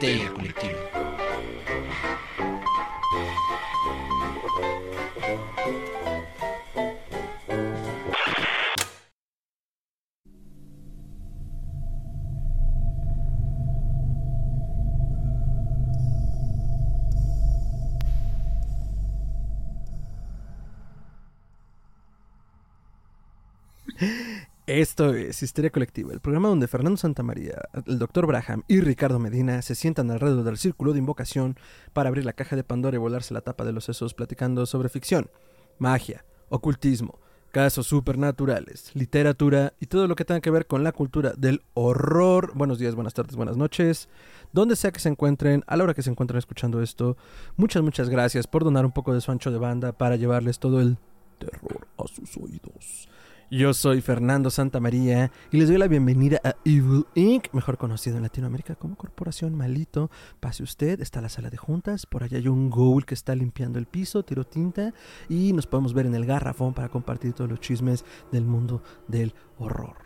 Colectiva. Esto es Histeria Colectiva, el programa donde Fernando Santamaría, el Dr. Braham y Ricardo Medina se sientan alrededor del círculo de invocación para abrir la caja de Pandora y volarse la tapa de los sesos platicando sobre ficción, magia, ocultismo, casos supernaturales, literatura y todo lo que tenga que ver con la cultura del horror. Buenos días, buenas tardes, buenas noches. Donde sea que se encuentren, a la hora que se encuentren escuchando esto, muchas, muchas gracias por donar un poco de su ancho de banda para llevarles todo el terror a sus oídos. Yo soy Fernando Santamaría y les doy la bienvenida a Evil Inc., mejor conocido en Latinoamérica como Corporación Malito. Pase usted, está la sala de juntas, por allá hay un ghoul que está limpiando el piso, tiro tinta y nos podemos ver en el garrafón para compartir todos los chismes del mundo del horror.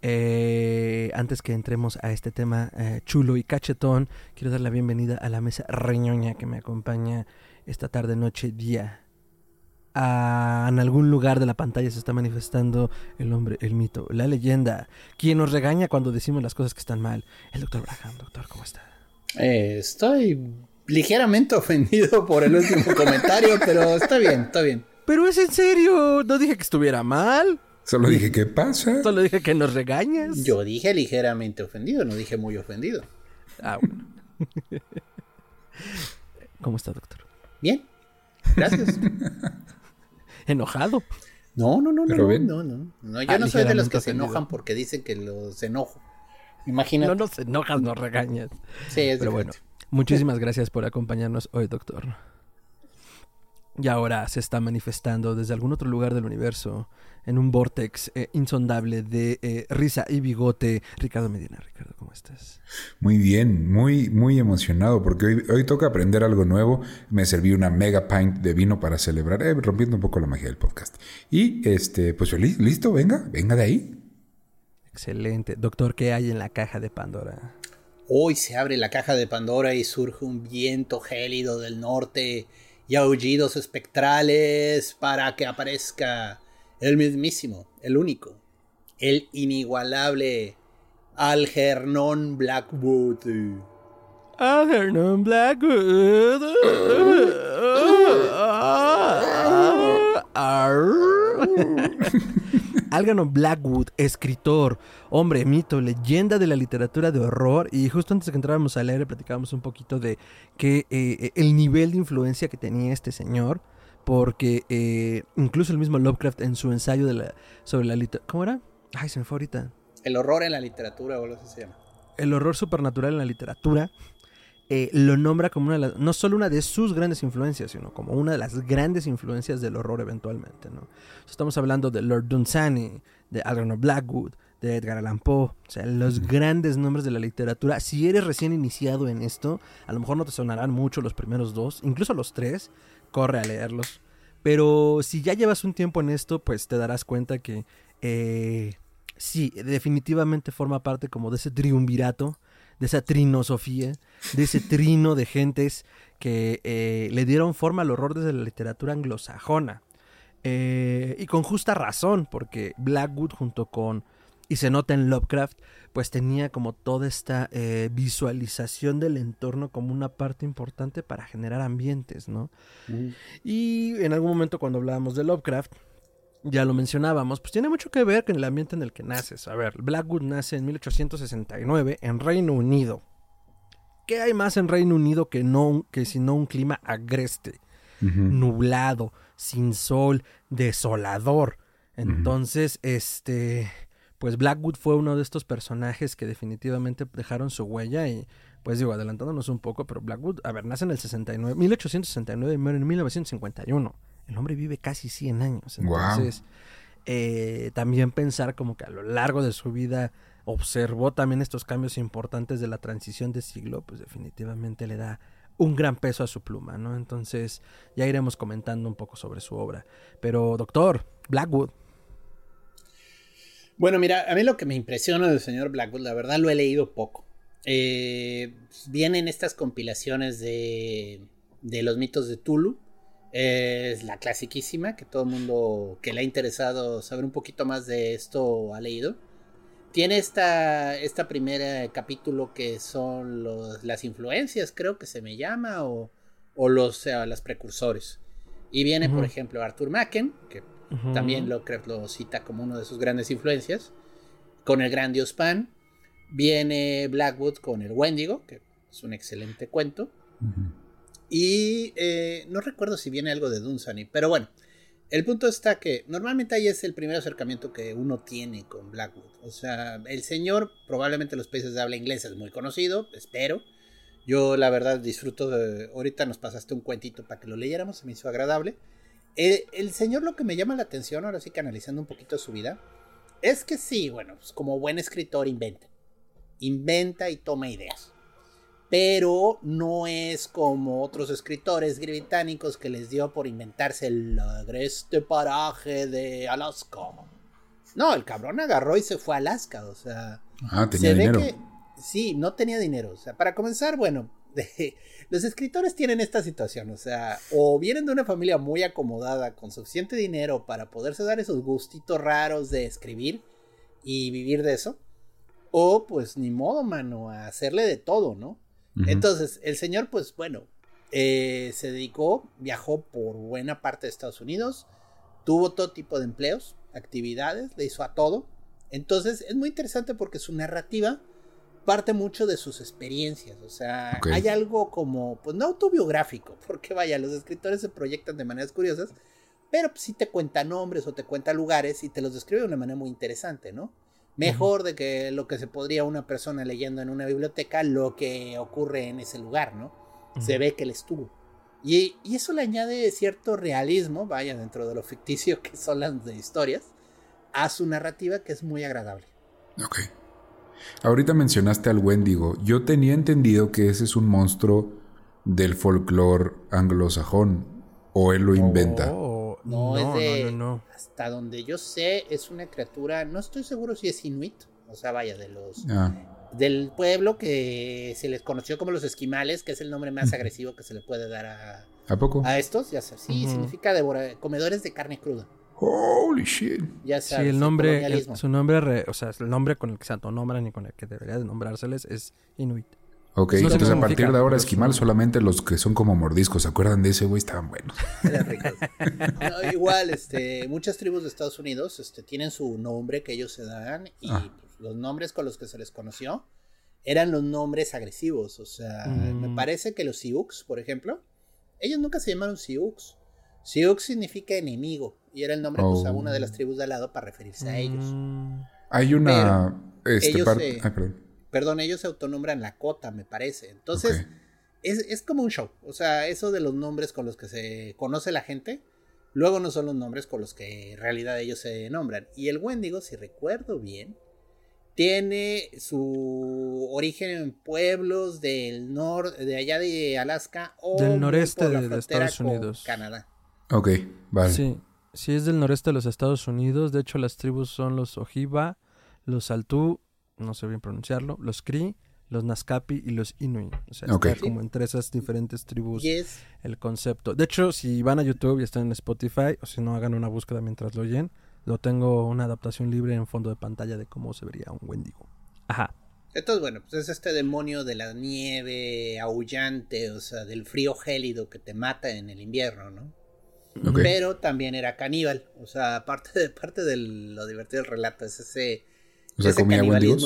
Eh, antes que entremos a este tema eh, chulo y cachetón, quiero dar la bienvenida a la mesa reñoña que me acompaña esta tarde, noche, día a- en algún lugar de la pantalla se está manifestando el hombre, el mito, la leyenda, quien nos regaña cuando decimos las cosas que están mal. El doctor Braham, doctor, ¿cómo está? Eh, estoy ligeramente ofendido por el último comentario, pero está bien, está bien. Pero es en serio, no dije que estuviera mal, Solo dije, ¿qué pasa? solo dije que nos regañas. Yo dije ligeramente ofendido, no dije muy ofendido. Ah, bueno. ¿Cómo está, doctor? Bien, gracias. Enojado. No, no, no, no, Pero no, ven. no, no, no. Yo Ah, no soy de los que se enojan porque dicen que los enojo. Imagínate. No nos enojas, nos regañas. sí, es Pero bueno, muchísimas gracias por acompañarnos hoy, doctor. Y ahora se está manifestando desde algún otro lugar del universo, en un vortex eh, insondable de eh, risa y bigote. Ricardo Medina, Ricardo, ¿cómo estás? Muy bien, muy, muy emocionado porque hoy, hoy toca aprender algo nuevo. Me serví una mega pint de vino para celebrar, eh, rompiendo un poco la magia del podcast. Y este, pues feliz, listo, venga, venga de ahí. Excelente. Doctor, ¿qué hay en la caja de Pandora? Hoy se abre la caja de Pandora y surge un viento gélido del norte y aullidos espectrales para que aparezca el mismísimo, el único, el inigualable Algernon Blackwood. Algernon Blackwood. Algernon Blackwood, escritor, hombre, mito, leyenda de la literatura de horror. Y justo antes de que entráramos al aire, platicábamos un poquito de que eh, el nivel de influencia que tenía este señor. Porque eh, incluso el mismo Lovecraft en su ensayo de la, sobre la literatura. ¿Cómo era? Ay, se me fue ahorita El horror en la literatura, o algo así se llama. el horror supernatural en la literatura, eh, lo nombra como una de las, no solo una de sus grandes influencias, sino como una de las grandes influencias del horror eventualmente, ¿no? Estamos hablando de Lord Dunsany, de Algernon Blackwood, de Edgar Allan Poe, o sea, los grandes nombres de la literatura. Si eres recién iniciado en esto, a lo mejor no te sonarán mucho los primeros dos, incluso los tres, corre a leerlos. Pero si ya llevas un tiempo en esto, pues te darás cuenta que eh, sí, definitivamente forma parte como de ese triunvirato, de esa trinosofía, de ese trino de gentes que eh, le dieron forma al horror desde la literatura anglosajona. Eh, y con justa razón, porque Blackwood junto con, y se nota en Lovecraft, pues tenía como toda esta eh, visualización del entorno como una parte importante para generar ambientes, ¿no? Y en algún momento cuando hablábamos de Lovecraft, ya lo mencionábamos, pues tiene mucho que ver con el ambiente en el que naces. A ver, Blackwood nace en 1869 en Reino Unido. ¿Qué hay más en Reino Unido que no que sino un clima agreste, nublado, sin sol, desolador? Entonces, este, pues Blackwood fue uno de estos personajes que definitivamente dejaron su huella y pues digo, adelantándonos un poco, pero Blackwood, a ver, nace en el 69, 1869 y muere en 1951. El hombre vive casi 100 años. Entonces, eh, también pensar como que a lo largo de su vida observó también estos cambios importantes de la transición de siglo, pues definitivamente le da un gran peso a su pluma, ¿no? Entonces ya iremos comentando un poco sobre su obra. Pero, doctor, Blackwood, Bueno, mira, a mí lo que me impresiona del señor Blackwood, la verdad lo he leído poco. eh, vienen estas compilaciones de, de los mitos de Tulu. Es la clasiquísima que todo el mundo que le ha interesado saber un poquito más de esto ha leído. Tiene esta, esta primera capítulo que son los, las influencias, creo que se me llama, o, o los las precursores. Y viene, por ejemplo, Arthur Macken, que también lo, lo cita como uno de sus grandes influencias, con el gran dios Pan. Viene Blackwood con el Wendigo, que es un excelente cuento. Y eh, no recuerdo si viene algo de Dunsany, pero bueno, el punto está que normalmente ahí es el primer acercamiento que uno tiene con Blackwood. O sea, el señor, probablemente en los países de habla inglesa es muy conocido, espero. Yo la verdad disfruto de... Ahorita nos pasaste un cuentito para que lo leyéramos, se me hizo agradable. El, el señor lo que me llama la atención, ahora sí que analizando un poquito su vida, es que sí, bueno, pues como buen escritor inventa. Inventa y toma ideas pero no es como otros escritores británicos que les dio por inventarse el agreste paraje de Alaska. No, el cabrón agarró y se fue a Alaska, o sea. Ah, tenía dinero. sí, no tenía dinero. O sea, para comenzar, bueno, los escritores tienen esta situación, o sea, o vienen de una familia muy acomodada con suficiente dinero para poderse dar esos gustitos raros de escribir y vivir de eso, o pues ni modo, mano, a hacerle de todo, ¿no? Entonces, el señor, pues bueno, eh, se dedicó, viajó por buena parte de Estados Unidos, tuvo todo tipo de empleos, actividades, le hizo a todo. Entonces, es muy interesante porque su narrativa parte mucho de sus experiencias, o sea, hay algo como, pues no autobiográfico, porque vaya, los escritores se proyectan de maneras curiosas, pero pues, sí te cuenta nombres o te cuenta lugares y te los describe de una manera muy interesante, ¿no? Mejor de que lo que se podría una persona leyendo en una biblioteca, lo que ocurre en ese lugar, ¿no? Se ve que él estuvo. Y, eso le añade cierto realismo, vaya, dentro de lo ficticio que son las de historias, a su narrativa que es muy agradable. Ok. Ahorita mencionaste al Wendigo. Yo tenía entendido que ese es un monstruo del folclore anglosajón. ¿O él lo inventa? Oh. No, es de. No, hasta donde yo sé, es una criatura. No estoy seguro si es inuit. O sea, vaya, de los. Ah. Del pueblo que se les conoció como los esquimales, que es el nombre más agresivo que se le puede dar a. ¿A poco? A estos, ya sabes. Sí, significa comedores de carne cruda. Holy shit. Ya sabes. Sí, el nombre, su nombre, o sea, el nombre con el que se autonombran y con el que debería de nombrárseles es Inuit. Ok, entonces a partir de ahora esquimal solamente los que son como mordiscos, ¿se acuerdan de ese güey? Estaban buenos. igual, este, muchas tribus de Estados Unidos este, tienen su nombre que ellos se dan y ah. pues, los nombres con los que se les conoció eran los nombres agresivos. O sea, me mm. parece que los Sioux, por ejemplo, ellos nunca se llamaron Sioux. Sioux significa enemigo y era el nombre que usaba una de las oh. tribus de al lado para referirse a ellos. Mm. Hay una... este, Ay, perdón Perdón, ellos se autonombran Lakota, me parece. Entonces, es, como un show. O sea, eso de los nombres con los que se conoce la gente, luego no son los nombres con los que en realidad ellos se nombran. Y el Wendigo, si recuerdo bien, tiene su origen en pueblos del norte, de allá de Alaska o del noreste de, Estados Unidos. Canadá. Ok, vale. Sí, sí es del noreste de los Estados Unidos. De hecho, las tribus son los Ojiba, los Altu no sé bien pronunciarlo, los Cree, los Naskapi y los Inuit. O sea, está como entre esas diferentes tribus el concepto. De hecho, si van a YouTube y están en Spotify, o si no, hagan una búsqueda mientras lo oyen, lo tengo una adaptación libre en fondo de pantalla de cómo se vería un Wendigo. Ajá. Entonces, bueno, pues es este demonio de la nieve aullante, o sea, del frío gélido que te mata en el invierno, ¿no? Pero también era caníbal, o sea, parte de, parte de lo divertido del relato es ese o sea, comía Wendigos.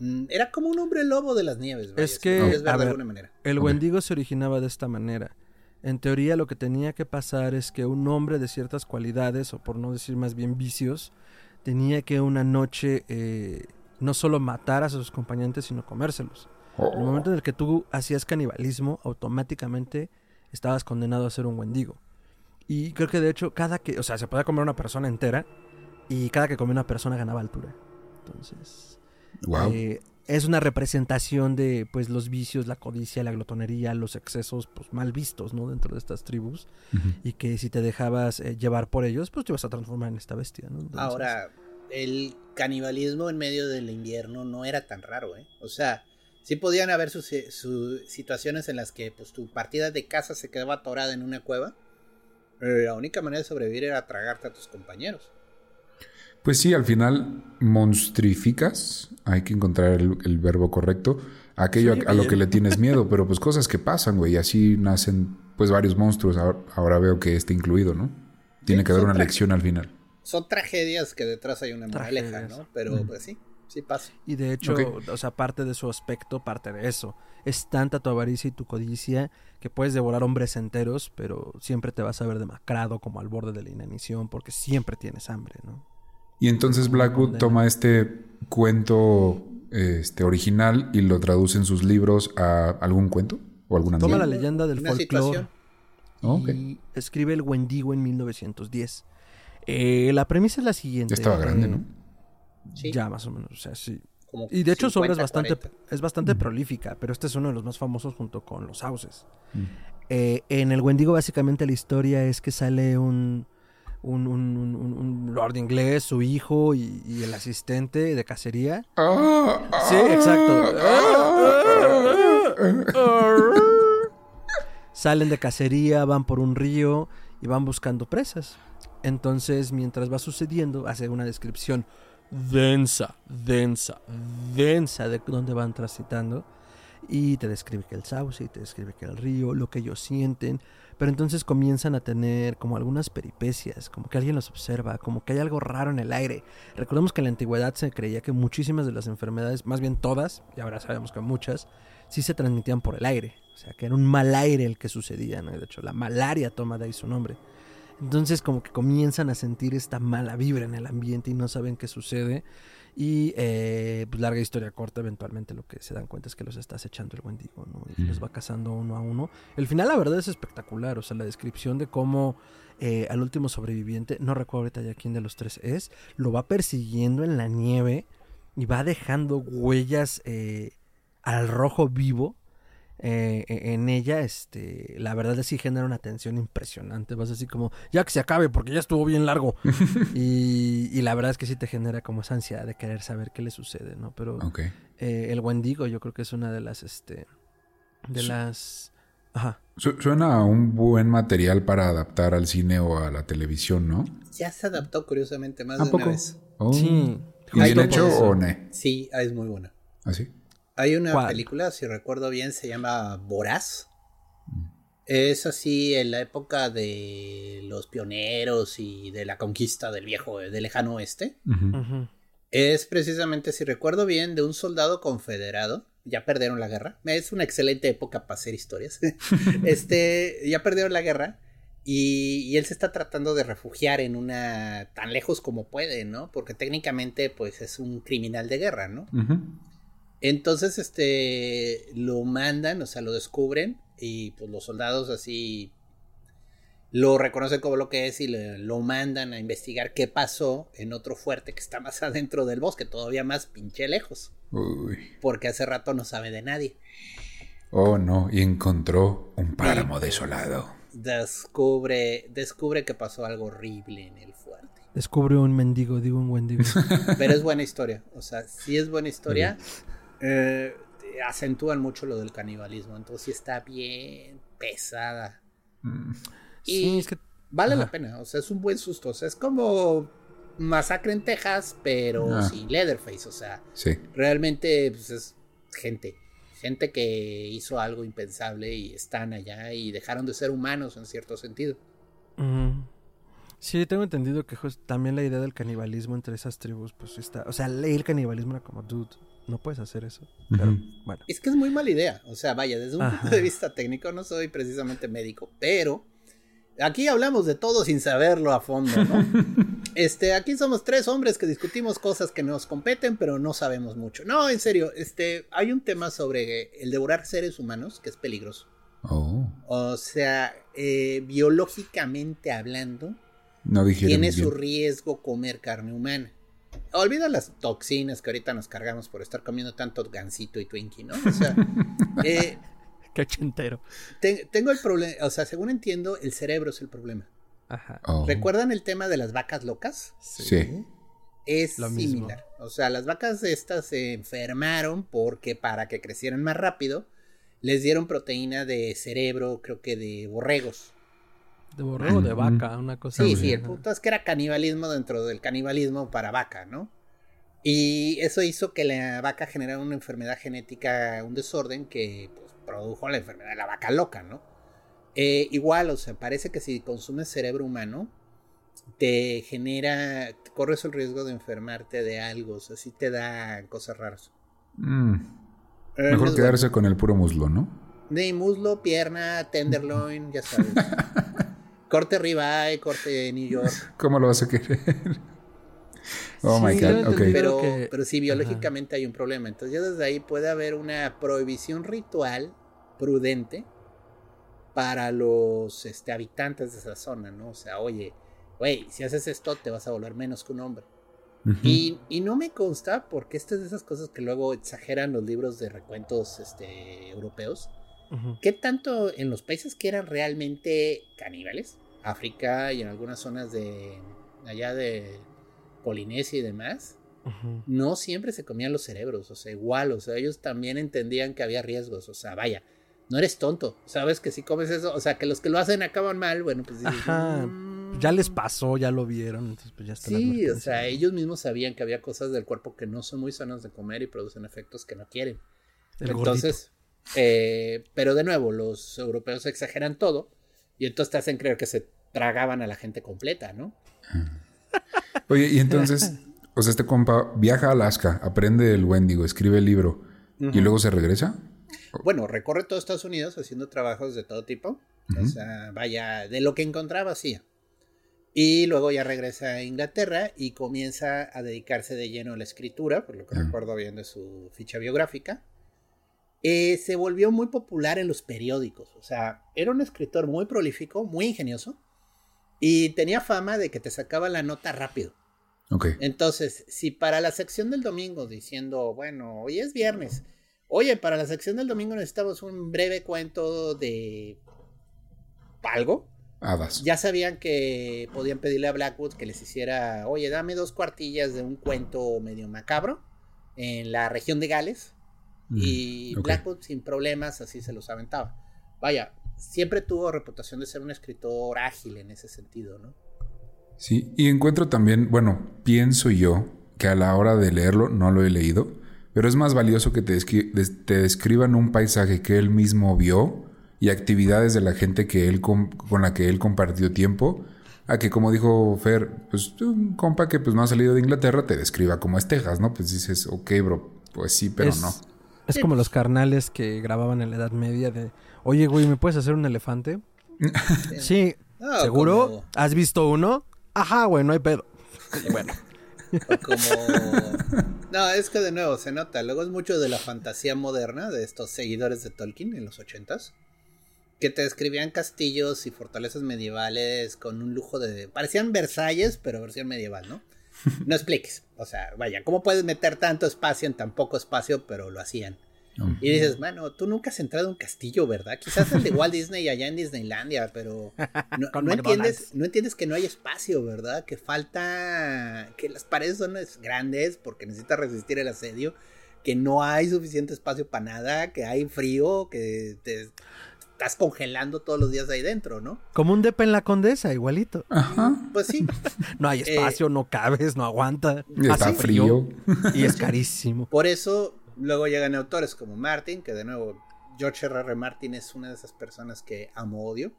Mm, era como un hombre lobo de las nieves. es que, de alguna manera. el Wendigo se originaba de esta manera. En teoría lo que tenía que pasar es que un hombre de ciertas cualidades, o por no decir más bien vicios, tenía que una noche eh, no solo matar a sus compañeros, sino comérselos. En el momento en el que tú hacías canibalismo, automáticamente estabas condenado a ser un Wendigo. Y creo que de hecho, cada que, o sea, se podía comer una persona entera, y cada que comía una persona ganaba altura. Entonces, eh, es una representación de pues los vicios, la codicia, la glotonería, los excesos pues mal vistos, ¿no? Dentro de estas tribus y que si te dejabas eh, llevar por ellos, pues te vas a transformar en esta bestia, ¿no? Ahora, el canibalismo en medio del invierno no era tan raro, ¿eh? O sea, Sí podían haber sus, sus situaciones en las que pues tu partida de casa se quedaba atorada en una cueva. Pero la única manera de sobrevivir era tragarte a tus compañeros. Pues sí, al final monstrificas, hay que encontrar el, el verbo correcto, aquello Sí, a, a lo que le tienes miedo, pero pues cosas que pasan, güey, y así nacen pues varios monstruos, ahora, ahora veo que este incluido, ¿no? Tiene Sí, que haber una lección al final. Son tragedias que detrás hay una moraleja. ¿no? Pero pues sí, sí pasa. Y de hecho, o sea, parte de su aspecto, parte de eso. Es tanta tu avaricia y tu codicia que puedes devorar hombres enteros, pero siempre te vas a ver demacrado como al borde de la inanición porque siempre tienes hambre, ¿no? Y entonces Blackwood toma este cuento este, original y lo traduce en sus libros a algún cuento o alguna Toma la leyenda del folclore. Ok. y escribe El Wendigo en 1910. Eh, la premisa es la siguiente. Ya estaba grande, eh, ¿no? Sí, Ya más o menos, o sea, sí. como Y de hecho su obra es 50, bastante, 40. es bastante prolífica, pero este es uno de los más famosos junto con Los Sauces. Mm. Eh, en el Wendigo básicamente la historia es que sale un, un, un- un- lord inglés, su hijo y, el asistente de cacería. Sí, exacto. Salen de cacería, van por un río y van buscando presas. Entonces, mientras va sucediendo, hace una descripción densa, densa, densa de dónde van transitando. Y te describe que el sauce, te describe que el río, lo que ellos sienten. Pero entonces comienzan a tener como algunas peripecias, como que alguien los observa, como que hay algo raro en el aire. Recordemos que en la antigüedad se creía que muchísimas de las enfermedades, más bien todas, y ahora sabemos que muchas, sí se transmitían por el aire. O sea, que era un mal aire el que sucedía, ¿no? De hecho, la malaria toma de ahí su nombre. Entonces como que comienzan a sentir esta mala vibra en el ambiente y no saben qué sucede. Y eh, pues larga historia corta, eventualmente lo que se dan cuenta es que los está acechando el Wendigo, ¿no? Y los va cazando uno a uno. El final la verdad es espectacular, o sea, la descripción de cómo eh, al último sobreviviente, no recuerdo ahorita ya quién de los tres es, lo va persiguiendo en la nieve y va dejando huellas eh, al rojo vivo eh, en ella, este, la verdad es que sí genera una tensión impresionante. Vas así como, ya que se acabe, porque ya estuvo bien largo. y, y la verdad es que sí te genera como esa ansiedad de querer saber qué le sucede, ¿no? Pero eh, el Wendigo yo creo que es una de las, este, de Sí. las... Ajá. Su- Suena a un buen material para adaptar al cine o a la televisión, ¿no? Ya se adaptó curiosamente más ¿A de poco? una vez. Oh. Sí. ¿Y bien hecho o no? Sí, ah, es muy buena. ¿Así? Hay una ¿Cuál? película, si recuerdo bien, se llama Voraz. Es así en la época de los pioneros y de la conquista del viejo, del lejano oeste. Es precisamente, si recuerdo bien, de un soldado confederado. Ya perdieron la guerra. Es una excelente época para hacer historias. este, ya perdieron la guerra. Y, y él se está tratando de refugiar en una tan lejos como puede, ¿no? Porque técnicamente, pues, es un criminal de guerra, ¿no? Entonces, este, lo mandan, o sea, lo descubren y pues los soldados así lo reconocen como lo que es y le- lo mandan a investigar qué pasó en otro fuerte que está más adentro del bosque, todavía más pinche lejos, Uy. porque hace rato no sabe de nadie. Oh, no. Y encontró un páramo desolado. Descubre, descubre que pasó algo horrible en el fuerte. Descubre un mendigo, digo un Wendigo. Pero es buena historia, o sea, sí es buena historia. Eh, acentúan mucho lo del canibalismo, entonces sí está bien pesada. Mm. Y sí, es que... vale la pena, o sea, es un buen susto. O sea, es como Masacre en Texas, pero Ah. sin Leatherface. O sea, Sí. realmente pues, es gente. Gente que hizo algo impensable y están allá y dejaron de ser humanos en cierto sentido. Sí, tengo entendido que jus- también la idea del canibalismo entre esas tribus, pues está... O sea, leí el canibalismo era como, dude, no puedes hacer eso. Pero, bueno. Es que es muy mala idea. O sea, vaya, desde un Ajá. punto de vista técnico, no soy precisamente médico, pero aquí hablamos de todo sin saberlo a fondo, ¿no? Este, aquí somos tres hombres que discutimos cosas que nos competen, pero no sabemos mucho. No, en serio, este, hay un tema sobre el devorar seres humanos que es peligroso. Oh. O sea, eh, biológicamente hablando, No tiene bien. su riesgo comer carne humana. Olvida las toxinas que ahorita nos cargamos por estar comiendo tanto gansito y twinkie, ¿no? O sea, eh, Qué ochentero. te- tengo el problema, o sea, según entiendo, el cerebro es el problema. Ajá. Oh. ¿Recuerdan el tema de las vacas locas? Sí. es Lo mismo. similar. O sea, las vacas estas se enfermaron porque para que crecieran más rápido, les dieron proteína de cerebro, creo que de borregos. De borrego, de vaca, una cosa Sí, así. sí, el punto es que era canibalismo dentro del canibalismo para vaca, ¿no? Y eso hizo que la vaca generara una enfermedad genética, un desorden que pues, produjo la enfermedad de la vaca loca, ¿no? Eh, igual, o sea, parece que si consumes cerebro humano, te genera, corres el riesgo de enfermarte de algo, o sea, sí te da cosas raras. Mm, Eh, Mejor quedarse con el puro muslo, ¿no? De muslo, pierna, tenderloin, ya sabes. corte ribeye, corte New York. ¿Cómo lo vas a querer? oh my Sí, god. Pero, que- pero sí, biológicamente hay un problema. Entonces ya desde ahí puede haber una prohibición ritual prudente para los este, habitantes de esa zona, ¿no? O sea, oye, güey, si haces esto te vas a volver menos que un hombre. Y no me consta, porque esta es de esas cosas que luego exageran los libros de recuentos este, europeos, ¿qué tanto en los países que eran realmente caníbales, África y en algunas zonas de allá de Polinesia y demás, no siempre se comían los cerebros, o sea, igual, o sea, ellos también entendían que había riesgos, o sea, vaya, no eres tonto, sabes que si comes eso, o sea, que los que lo hacen acaban mal, bueno, pues dices, Ajá, "Mm". Ya les pasó, ya lo vieron, entonces pues ya está Sí, o sea, ellos mismos sabían que había cosas del cuerpo que no son muy sanas de comer y producen efectos que no quieren. El entonces, eh, pero de nuevo, los europeos exageran todo y entonces te hacen creer que se tragaban a la gente completa, ¿no? Oye, y entonces, o sea, este compa viaja a Alaska, aprende el Wendigo, escribe el libro y luego se regresa. Bueno, recorre todo Estados Unidos haciendo trabajos de todo tipo. O sea, vaya, de lo que encontraba, hacía. Y luego ya regresa a Inglaterra y comienza a dedicarse de lleno a la escritura, por lo que recuerdo bien de su ficha biográfica. Eh, se volvió muy popular en los periódicos. O sea, era un escritor muy prolífico, muy ingenioso. Y tenía fama de que te sacaba la nota rápido. Entonces, si para la sección del domingo diciendo, bueno, hoy es viernes, oye, para la sección del domingo necesitamos un breve cuento de algo, Hadas. ya sabían que podían pedirle a Blackwood que les hiciera, oye, dame dos cuartillas de un cuento medio macabro en la región de Gales. Mm, Y. Blackwood sin problemas así se los aventaba. Vaya, siempre tuvo reputación de ser un escritor ágil en ese sentido, ¿no? Sí, y encuentro también, bueno, pienso yo que a la hora de leerlo, no lo he leído, pero es más valioso que te, descri- te describan un paisaje que él mismo vio y actividades de la gente que él con la que él compartió tiempo, a que como dijo Fer, pues un compa que pues no ha salido de Inglaterra te describa como es Texas, ¿no? Pues dices, ok, bro, pues sí, pero es, no. Es como los carnales que grababan en la Edad Media de, oye, güey, ¿me puedes hacer un elefante? sí, No, ¿seguro? como- ¿Has visto uno? Ajá, güey, no hay pedo. Y bueno, O como... No, es que de nuevo se nota. Luego es mucho de la fantasía moderna de estos seguidores de Tolkien en los ochentas. Que te describían castillos y fortalezas medievales con un lujo de... Parecían Versalles, pero versión medieval, ¿no? No expliques. O sea, vaya, ¿cómo puedes meter tanto espacio en tan poco espacio? Pero lo hacían. Y dices, mano, tú nunca has entrado a un castillo, ¿verdad? Quizás el de Walt Disney allá en Disneylandia, pero no, entiendes, no entiendes que no hay espacio, ¿verdad? Que falta, que las paredes son es- grandes porque necesitas resistir el asedio, que no hay suficiente espacio para nada, que hay frío, que te estás congelando todos los días ahí dentro, ¿no? como un depa en la condesa, igualito. Ajá. Pues sí, No hay espacio, no cabes, no aguanta. Está hace frío. Y es carísimo. por eso luego llegan autores como Martin, que de nuevo, George R. R. Martin es una de esas personas que amo odio.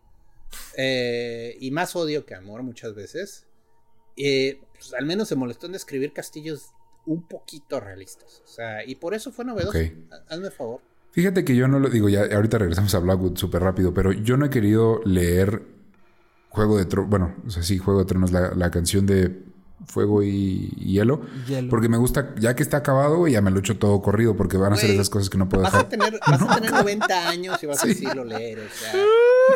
Eh, y más odio que amor muchas veces. Eh, pues, al menos se molestó en describir castillos un poquito realistas. O sea, y por eso fue novedoso. Hazme favor. Fíjate que yo no lo digo, ya ahorita regresamos a Blackwood súper rápido, pero yo no he querido leer Juego de Tronos, bueno, o sea, sí, Juego de Tronos, la, la canción de Fuego y Hielo, Hielo. porque me gusta, ya que está acabado, güey, ya me lo echo todo corrido, porque van a ser esas cosas que no puedo Vas a dejar. tener, vas a tener 90 años y vas a decirlo leer. O sea,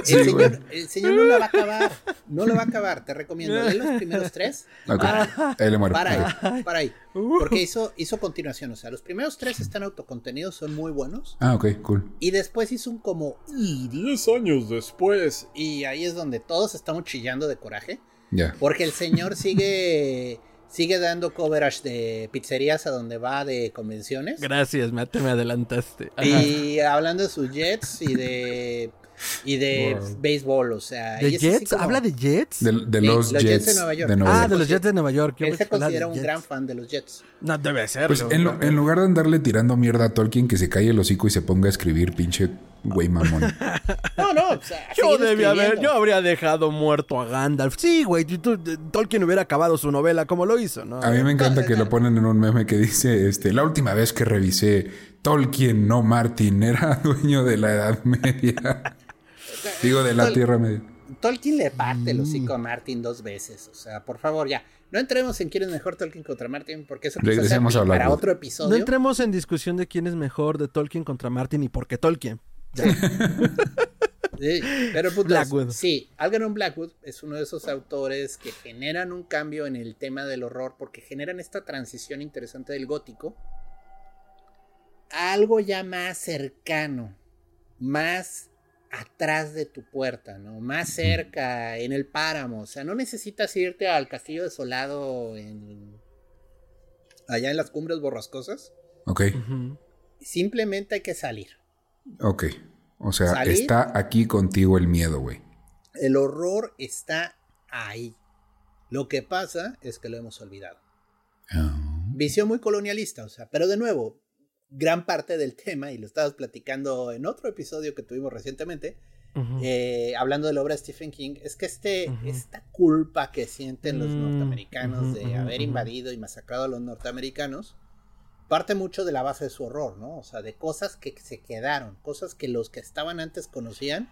Sí, el, señor, el señor no la va a acabar. No lo va a acabar. Te recomiendo. Lee los primeros tres. Ok, Para, ahí le muero. para Ok. ahí. Para ahí. Uh. Porque hizo, hizo continuación. O sea, los primeros tres están autocontenidos, son muy buenos. Ah, ok, cool. Y después hizo un como. Y 10 años después. Y ahí es donde todos estamos chillando de coraje. Porque el señor sigue. sigue dando coverage de pizzerías a donde va de convenciones. Gracias, me, me adelantaste. Ajá. Y hablando de sus Jets y de y de wow. béisbol, o sea. ¿De Jets? Como... ¿Habla de Jets? De, de los, los Jets, Jets, de Nueva York. De Nueva ah, York. de los Jets de Nueva York. Él se considera un Jets. gran fan de los Jets. No, debe ser. Pues en, lo, en, lugar de andarle tirando mierda a Tolkien, que se calle el hocico y se ponga a escribir pinche güey mamón. no, no. O sea, yo debía haber, yo habría dejado muerto a Gandalf. Sí, güey, Tolkien hubiera acabado su novela como lo hizo, ¿no? A mí me encanta que lo ponen en un meme que dice, este, la última vez que revisé, Tolkien, no Martin, era dueño de la Edad Media. Digo, de la Tol Tierra Media. Tolkien le parte el hocico a Martin dos veces. O sea, por favor, ya. No entremos en quién es mejor Tolkien contra Martin, porque eso Regresemos a hablar para otro episodio. No entremos en discusión de quién es mejor de Tolkien contra Martin y por qué Tolkien. sí, pero pues, Blackwood. Sí, Algernon Blackwood es uno de esos autores que generan un cambio en el tema del horror porque generan esta transición interesante del gótico a algo ya más cercano, más atrás de tu puerta, ¿no? Más cerca, en el páramo. O sea, no necesitas irte al castillo desolado en... allá en las cumbres borrascosas. Ok. Uh -huh. Simplemente hay que salir. Ok. O sea, ¿Salir? está aquí contigo el miedo, güey. El horror está ahí. Lo que pasa es que lo hemos olvidado. Oh. Visión muy colonialista, o sea, pero de nuevo, gran parte del tema, y lo estabas platicando en otro episodio que tuvimos recientemente, uh -huh. eh, hablando de la obra de Stephen King, es que este, uh -huh. esta culpa que sienten los norteamericanos uh -huh, de haber invadido y masacrado a los norteamericanos, parte mucho de la base de su horror, ¿no? O sea, de cosas que se quedaron, cosas que los que estaban antes conocían,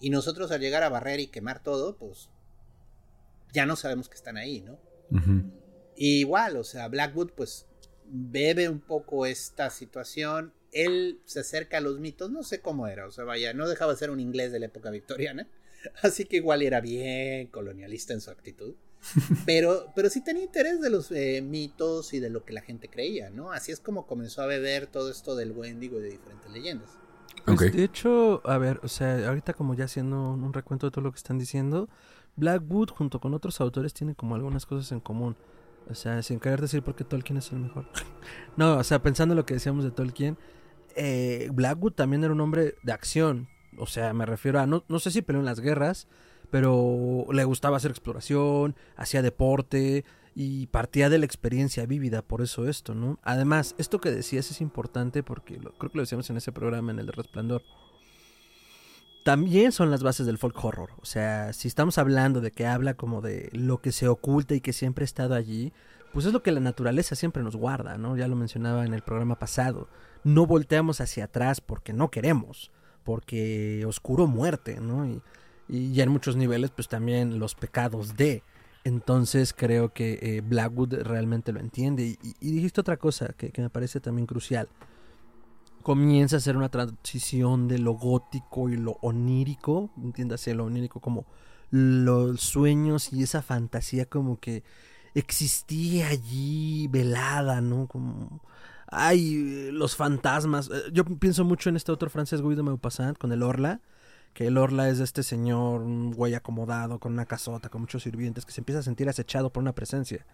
y nosotros al llegar a barrer y quemar todo, pues ya no sabemos que están ahí, ¿no? Y igual, o sea, Blackwood, pues bebe un poco esta situación. Él se acerca a los mitos, no sé cómo era, o sea, vaya, no dejaba de ser un inglés de la época victoriana, así que igual era bien colonialista en su actitud. Pero, pero sí tenía interés de los eh, mitos y de lo que la gente creía, ¿no? Así es como comenzó a beber todo esto del Wendigo y de diferentes leyendas. Pues. De hecho, a ver, o sea, ahorita como ya haciendo un recuento de todo lo que están diciendo, Blackwood junto con otros autores tiene como algunas cosas en común. O sea, sin querer decir por qué Tolkien es el mejor. no, o sea, pensando en lo que decíamos de Tolkien, eh, Blackwood también era un hombre de acción. O sea, me refiero a, no, no sé si peleó en las guerras, pero le gustaba hacer exploración, hacía deporte y partía de la experiencia vívida, por eso esto, ¿no? Además, esto que decías es importante porque lo, creo que lo decíamos en ese programa, en el de Resplandor. También son las bases del folk horror. O sea, si estamos hablando de que habla como de lo que se oculta y que siempre ha estado allí, pues es lo que la naturaleza siempre nos guarda, ¿no? Ya lo mencionaba en el programa pasado. No volteamos hacia atrás porque no queremos, porque oscuro muerte, ¿no? Y, ya en muchos niveles, pues también los pecados de. Entonces creo que eh, Blackwood realmente lo entiende. Y, dijiste otra cosa que, me parece también crucial. Comienza a ser una transición de lo gótico y lo onírico, entiéndase lo onírico como los sueños y esa fantasía como que existía allí velada, ¿no? Como ay, los fantasmas. Yo pienso mucho en este otro francés Guy de Maupassant con el Orla que el Orla es este señor, un güey acomodado, con una casota, con muchos sirvientes, que se empieza a sentir acechado por una presencia.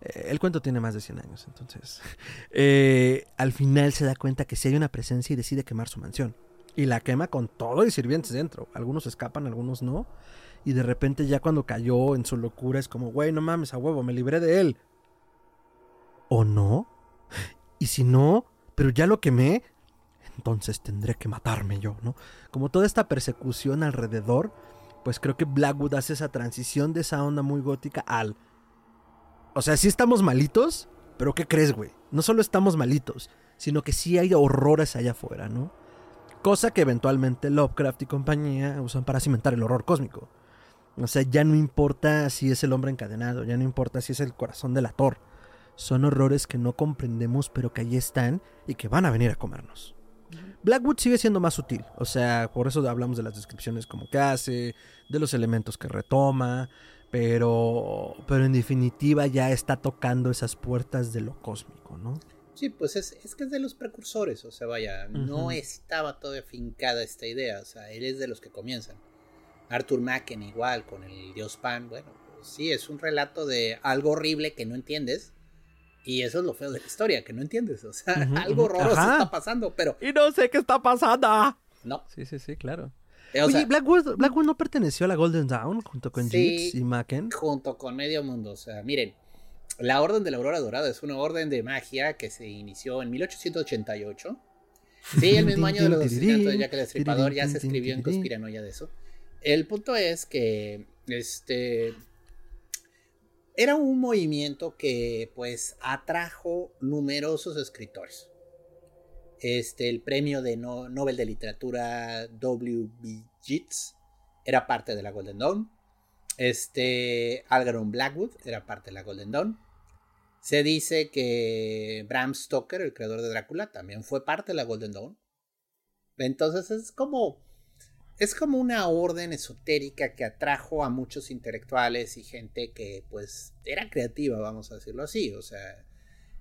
Eh, el cuento tiene más de 100 años, entonces. Eh, al final se da cuenta que si hay una presencia y decide quemar su mansión. Y la quema con todo y sirvientes dentro. Algunos escapan, algunos no. Y de repente ya cuando cayó en su locura es como, güey, no mames, a huevo, me libré de él. ¿O no? Y si no, pero ya lo quemé, entonces tendré que matarme yo, ¿no? Como toda esta persecución alrededor, pues creo que Blackwood hace esa transición de esa onda muy gótica al... O sea, sí estamos malitos, pero ¿qué crees, güey? No solo estamos malitos, sino que sí hay horrores allá afuera, ¿no? Cosa que eventualmente Lovecraft y compañía usan para cimentar el horror cósmico. O sea, ya no importa si es el hombre encadenado, ya no importa si es el corazón del ator. Son horrores que no comprendemos, pero que ahí están y que van a venir a comernos. Blackwood sigue siendo más sutil, o sea, por eso hablamos de las descripciones como que hace, de los elementos que retoma, pero, pero en definitiva ya está tocando esas puertas de lo cósmico, ¿no? Sí, pues es, es que es de los precursores, o sea, vaya, uh -huh. no estaba todavía fincada esta idea, o sea, él es de los que comienzan. Arthur Machen igual, con el dios Pan, bueno, sí, es un relato de algo horrible que no entiendes. Y eso es lo feo de la historia, que no entiendes. O sea, algo horroroso Ajá. está pasando, pero Y no sé qué está pasando. no. Sí, sí, sí, claro. Eh, Oye, sea, Blackwood, Blackwood no perteneció a la Golden Dawn junto con Sí. Jinx y Maken. junto con medio mundo. O sea, miren, la Orden de la Aurora Dorada es una orden de magia que se inició en 1888. Sí, el mismo año de los asesinatos de Jack el Destripador, ya se escribió en Conspiranoia de eso. El punto es que este era un movimiento que pues atrajo numerosos escritores. Este, el premio de no- Nobel de Literatura W.B. Yeats era parte de la Golden Dawn. Este, Algernon Blackwood era parte de la Golden Dawn. Se dice que Bram Stoker, el creador de Drácula, también fue parte de la Golden Dawn. Entonces es como es como una orden esotérica que atrajo a muchos intelectuales y gente que pues era creativa, vamos a decirlo así, o sea,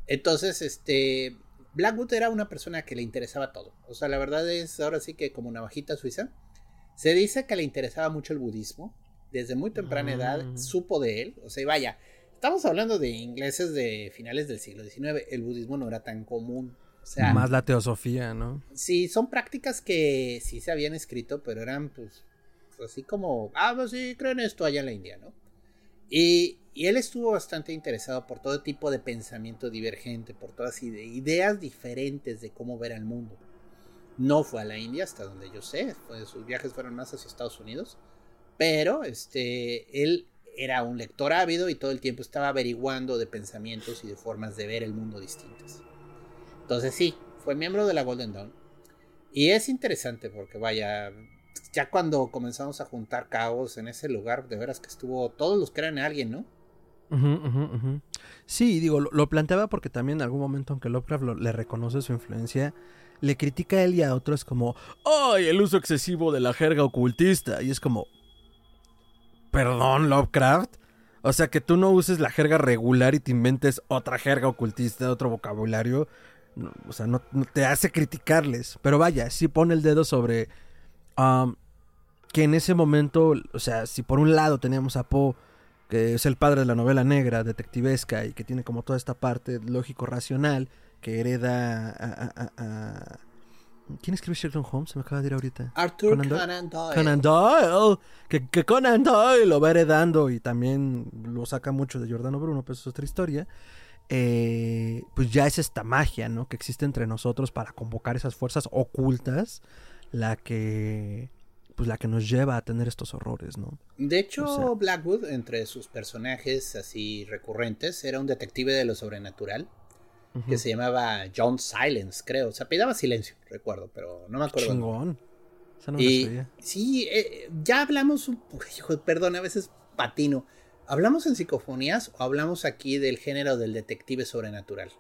entonces este Blackwood era una persona que le interesaba todo, o sea, la verdad es ahora sí que como una bajita suiza, se dice que le interesaba mucho el budismo, desde muy temprana edad Mm. supo de él, o sea, y vaya, estamos hablando de ingleses de finales del siglo XIX, el budismo no era tan común, o sea, Más la teosofía, ¿no? Sí, son prácticas que sí se habían escrito, pero eran pues así como, ah, pues sí, creen esto allá en la India, ¿no? Y, él estuvo bastante interesado por todo tipo de pensamiento divergente, por todas ide- ideas diferentes de cómo ver al mundo. No fue a la India, hasta donde yo sé, fue- sus viajes fueron más hacia Estados Unidos, pero este, él era un lector ávido y todo el tiempo estaba averiguando de pensamientos y de formas de ver el mundo distintas. Entonces sí, fue miembro de la Golden Dawn. Y es interesante porque vaya, ya cuando comenzamos a juntar cabos en ese lugar, de veras que estuvo, todos los que eran alguien, ¿no? Sí, digo, lo, planteaba porque también en algún momento, aunque Lovecraft lo- le reconoce su influencia, le critica a él y a otros como, ¡ay, el uso excesivo de la jerga ocultista! Y es como, ¿perdón, Lovecraft? O sea, que tú no uses la jerga regular y te inventes otra jerga ocultista, otro vocabulario, o sea, no, no te hace criticarles. Pero vaya, sí pone el dedo sobre um, que en ese momento, o sea, si por un lado teníamos a Poe, que es el padre de la novela negra, detectivesca, y que tiene como toda esta parte lógico-racional que hereda a... a- a- a- ¿Quién escribe Sherlock Holmes? Se me acaba de ir ahorita. Arthur Conan Doyle. Conan Doyle. Conan Doyle. Que, que Conan Doyle lo va heredando y también lo saca mucho de Giordano Bruno, pero eso es otra historia. Eh, pues ya es esta magia, ¿no? Que existe entre nosotros para convocar esas fuerzas ocultas, la que, pues la que nos lleva a tener estos horrores, ¿no? De hecho, O sea- Blackwood, entre sus personajes así recurrentes, era un detective de lo sobrenatural que se llamaba John Silence, creo. Se apellidaba Silencio, recuerdo, pero no me acuerdo. Chingón. Esa no me Y sabía. sí, eh, ya hablamos un hijo, perdón, a veces patino. ¿Hablamos en psicofonías o hablamos aquí del género del detective sobrenatural?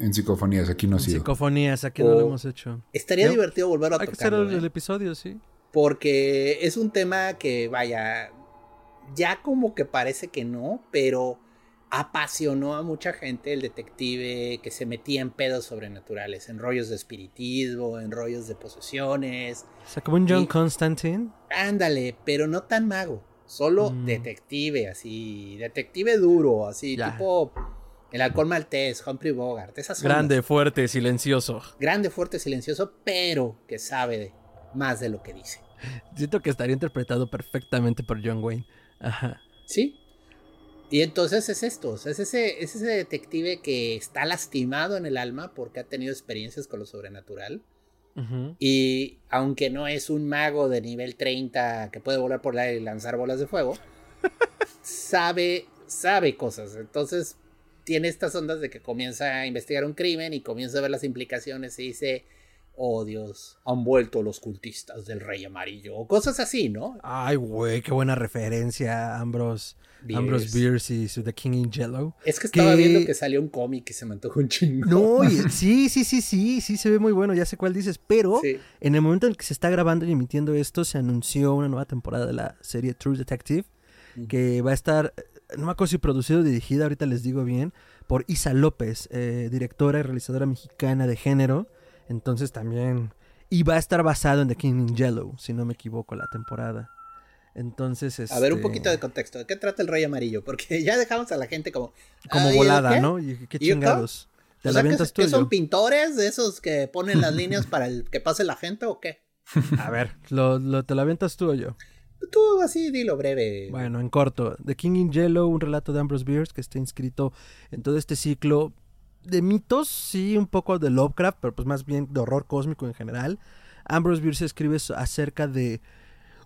En psicofonías, aquí no ha sido. Psicofonías, aquí no lo hemos hecho. Estaría Yo- divertido volver a Hay que hacer el, ¿eh? el episodio, sí. porque es un tema que, vaya, ya como que parece que no, pero apasionó a mucha gente el detective que se metía en pedos sobrenaturales, en rollos de espiritismo, en rollos de posesiones. O sea, como un John Y- Constantine. Ándale, pero no tan mago, solo Mm. detective, así, detective duro, así, Ya. tipo el alcohol maltés, Humphrey Bogart, esas ondas. Grande, fuerte, silencioso. Grande, fuerte, silencioso, pero que sabe de- más de lo que dice. Siento que estaría interpretado perfectamente por John Wayne. Ajá. ¿Sí? Y entonces es esto, es ese, es ese detective que está lastimado en el alma porque ha tenido experiencias con lo sobrenatural. Y aunque no es un mago de nivel 30 que puede volar por el aire y lanzar bolas de fuego, sabe, sabe cosas. Entonces tiene estas ondas de que comienza a investigar un crimen y comienza a ver las implicaciones y dice, oh Dios, han vuelto los cultistas del Rey Amarillo, o cosas así, ¿no? Ay, güey, qué buena referencia. Ambrose, Beers. Ambrose Bierce y The King in Yellow. Es que estaba Que- viendo que salió un cómic que se me antojó un chingo. No, y- sí, sí, sí, sí, sí, se ve muy bueno, ya sé cuál dices, pero Sí. en el momento en el que se está grabando y emitiendo esto, se anunció una nueva temporada de la serie True Detective, que va a estar, no me acuerdo si producido o dirigida, ahorita les digo bien, por Isa López, eh, directora y realizadora mexicana de género, entonces también, y va a estar basado en The King in Yellow, si no me equivoco, la temporada. Entonces, este... A ver, un poquito de contexto. ¿De qué trata el Rey Amarillo? Porque ya dejamos a la gente como... Como "Ay, volada, ¿qué? ¿no? Y qué ¿Y yo chingados. ¿Te O la sea, ¿qué, avientas tú qué o son pintores de esos que ponen las líneas para el que pase la gente o qué? A ver, ¿lo, lo- ¿te la avientas tú o yo? Tú así dilo breve. Bueno, en corto. The King in Yellow, un relato de Ambrose Bierce que está inscrito en todo este ciclo de mitos, sí, un poco de Lovecraft, pero pues más bien de horror cósmico en general. Ambrose Bierce escribe acerca de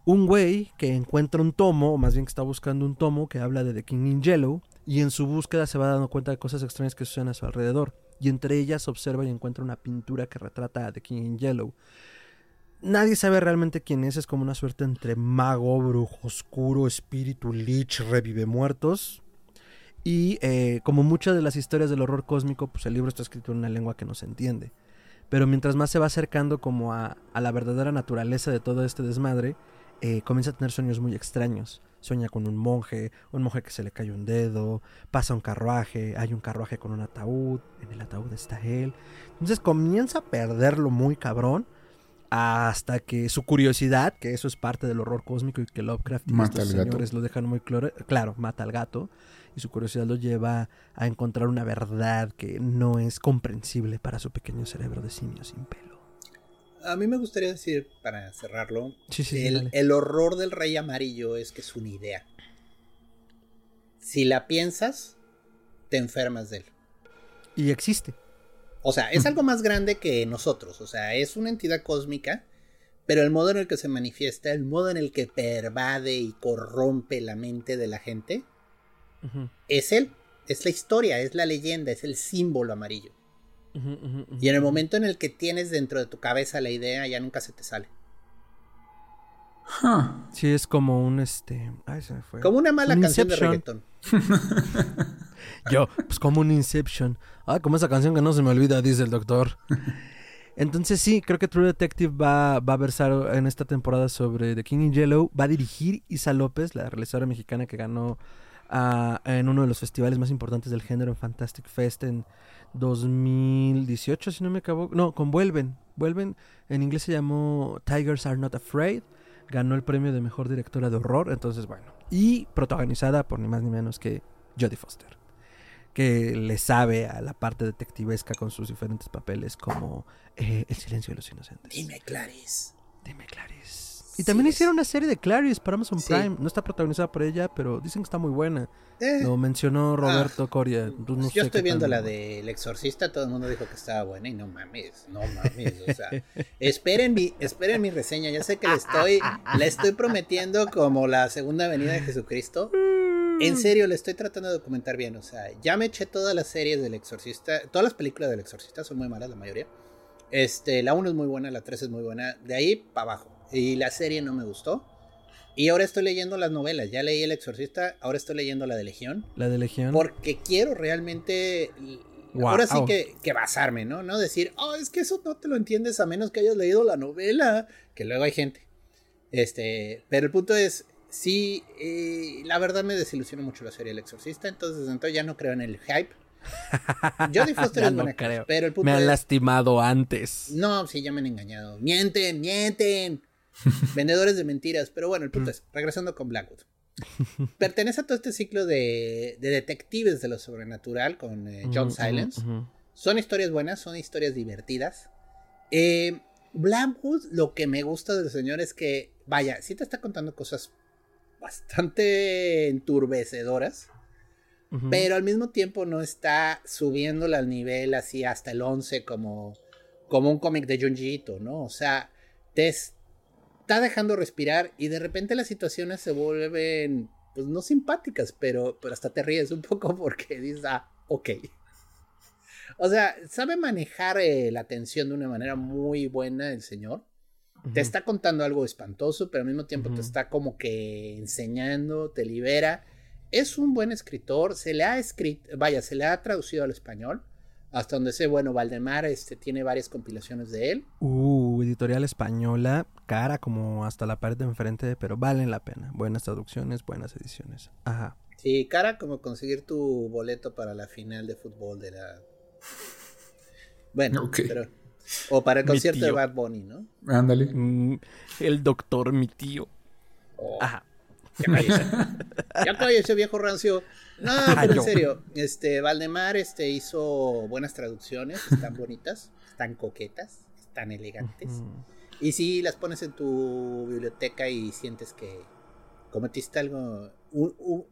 un güey que encuentra un tomo, o más bien que está buscando un tomo que habla de The King in Yellow, y en su búsqueda se va dando cuenta de cosas extrañas que suceden a su alrededor. Y entre ellas observa y encuentra una pintura que retrata a The King in Yellow. Nadie sabe realmente quién es, es como una suerte entre mago, brujo oscuro, espíritu, lich, revive muertos. Y eh, como muchas de las historias del horror cósmico, pues el libro está escrito en una lengua que no se entiende. Pero mientras más se va acercando como a, a la verdadera naturaleza de todo este desmadre, eh, comienza a tener sueños muy extraños. Sueña con un monje, un monje que se le cae un dedo, pasa un carruaje, hay un carruaje con un ataúd, en el ataúd está él. Entonces comienza a perderlo muy cabrón hasta que su curiosidad, que eso es parte del horror cósmico y que Lovecraft y Mata estos al gato. señores lo dejan muy claro, claro, mata al gato y su curiosidad lo lleva a encontrar una verdad que no es comprensible para su pequeño cerebro de simio sin pelo. A mí me gustaría decir, para cerrarlo, Sí, sí, sí, el, el horror del Rey Amarillo es que es una idea. Si la piensas, te enfermas de él. Y existe. O sea, es algo más grande que nosotros. O sea, es una entidad cósmica, pero el modo en el que se manifiesta, el modo en el que pervade y corrompe la mente de la gente, es él. Es la historia, es la leyenda, es el símbolo amarillo. Y en el momento en el que tienes dentro de tu cabeza la idea, ya nunca se te sale. Huh. Sí, es como un este. Ay, se me fue. Como una mala Un canción de reggaetón. Yo, pues como un Inception. Ah, como esa canción que no se me olvida, dice el doctor. Entonces sí, creo que True Detective va, va a versar en esta temporada sobre The King in Yellow. Va a dirigir Isa López, la realizadora mexicana que ganó ah, en uno de los festivales más importantes del género en Fantastic Fest en 2018, si no me equivoco. No, con Vuelven. Vuelven, en inglés se llamó Tigers Are Not Afraid. Ganó el premio de mejor directora de horror. Entonces, bueno. Y protagonizada por ni más ni menos que Jodie Foster que le sabe a la parte detectivesca con sus diferentes papeles como eh, El silencio de los inocentes. Dime, Clarice. Dime, Clarice. Y también Sí, hicieron una serie de Clarice para Amazon Sí. Prime. No está protagonizada por ella, pero dicen que está muy buena. Eh, Lo mencionó Roberto Coria. No yo sé estoy viendo la del exorcista, todo el mundo dijo que estaba buena y no mames, no mames, o sea, esperen mi, esperen mi reseña, ya sé que le estoy, le estoy prometiendo como la segunda venida de Jesucristo, en serio le estoy tratando de documentar bien, o sea, ya me eché todas las series del exorcista, todas las películas del exorcista son muy malas la mayoría, este, la 1 es muy buena, la 3 es muy buena, de ahí para abajo, y la serie no me gustó, y ahora estoy leyendo las novelas, ya leí El Exorcista, ahora estoy leyendo la de Legión, La de Legión. porque quiero realmente. Guau. Ahora sí que, que basarme, ¿no? No decir, oh, es que eso no te lo entiendes a menos que hayas leído la novela. Que luego hay gente. Este. Pero el punto es. Sí, eh, la verdad me desilusionó mucho la serie El Exorcista. Entonces, entonces ya no creo en el hype. Jodie Foster es no buena creo. pero el punto Me han es. lastimado antes. No, sí, ya me han engañado. Mienten, mienten. Vendedores de mentiras. Pero bueno, el punto es, regresando con Blackwood. Pertenece a todo este ciclo de, de detectives de lo sobrenatural con eh, John Silence. Son historias buenas, son historias divertidas. Eh, Blackwood, lo que me gusta del señor es que, vaya, sí te está contando cosas bastante enturbecedoras, Ujú. pero al mismo tiempo no está subiéndole al nivel así hasta el 11 como, como un cómic de Junji Ito, ¿no? O sea, te está dejando respirar y de repente las situaciones se vuelven, pues no simpáticas, pero, pero hasta te ríes un poco porque dices, ah, ok. O sea, sabe manejar eh, la tensión de una manera muy buena el señor. Te está contando algo espantoso, pero al mismo tiempo te está como que enseñando, te libera. Es un buen escritor, se le ha escrito, vaya, se le ha traducido al español. Hasta donde sé, bueno, Valdemar este, tiene varias compilaciones de él. Uh, editorial española, cara como hasta la pared de enfrente, pero valen la pena. Buenas traducciones, buenas ediciones. Ajá. Sí, cara como conseguir tu boleto para la final de fútbol de la... Bueno, pero... O para el concierto de. Bad Bunny, ¿no? Ándale. Mm, el doctor, mi tío. Oh. Ajá. Ya cállese. ya cállese, viejo rancio. No, pero en serio, este, Valdemar este, hizo buenas traducciones, están bonitas, están coquetas, están elegantes. Y si las pones en tu biblioteca y sientes que cometiste algo,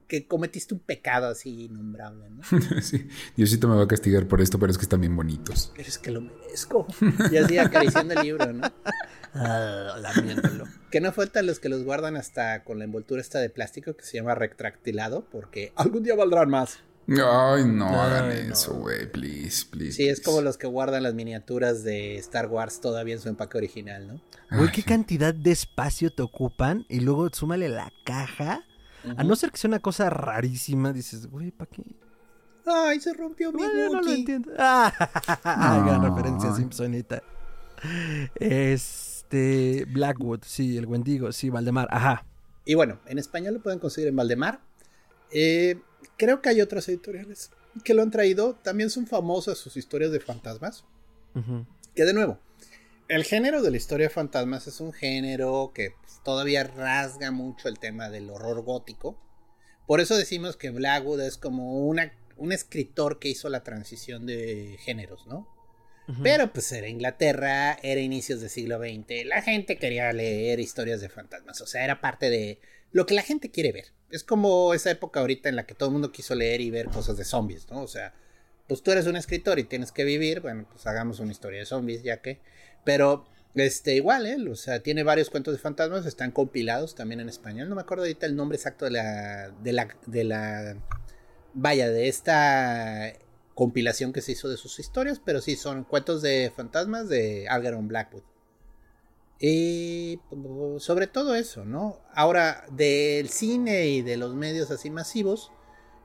que cometiste un pecado así innombrable, ¿no? sí, Diosito me va a castigar por esto, pero es que están bien bonitos. Pero es que lo merezco. Y así acariciando el libro, ¿no? Ah, que no faltan los que los guardan hasta con la envoltura esta de plástico que se llama retractilado, porque algún día valdrán más. Ay, no hagan eso, güey, please, please. Sí, es como los que guardan las miniaturas de Star Wars todavía en su empaque original, ¿no? Güey, qué cantidad de espacio te ocupan y luego súmale la caja. A no ser que sea una cosa rarísima, dices, güey, ¿para qué? Ay, se rompió mi Yo no lo entiendo. Ah, gran referencia Simpsonita. Este, Blackwood, sí, el Wendigo, sí, Valdemar, ajá. Y bueno, en español lo pueden conseguir en Valdemar. Eh, creo que hay otras editoriales que lo han traído. También son famosas sus historias de fantasmas. Que de nuevo, el género de la historia de fantasmas es un género que pues, todavía rasga mucho el tema del horror gótico. Por eso decimos que Blackwood es como una, un escritor que hizo la transición de géneros, ¿no? Pero pues era Inglaterra, era inicios del siglo XX, la gente quería leer historias de fantasmas, o sea, era parte de lo que la gente quiere ver. Es como esa época ahorita en la que todo el mundo quiso leer y ver cosas de zombies, ¿no? O sea, pues tú eres un escritor y tienes que vivir, bueno, pues hagamos una historia de zombies, ya que. Pero, este, igual, ¿eh? O sea, tiene varios cuentos de fantasmas, están compilados también en español. No me acuerdo ahorita el nombre exacto de la. de la. de la. Vaya, de esta compilación que se hizo de sus historias, pero sí, son cuentos de fantasmas de Algernon Blackwood. Y sobre todo eso, ¿no? Ahora, del cine y de los medios así masivos,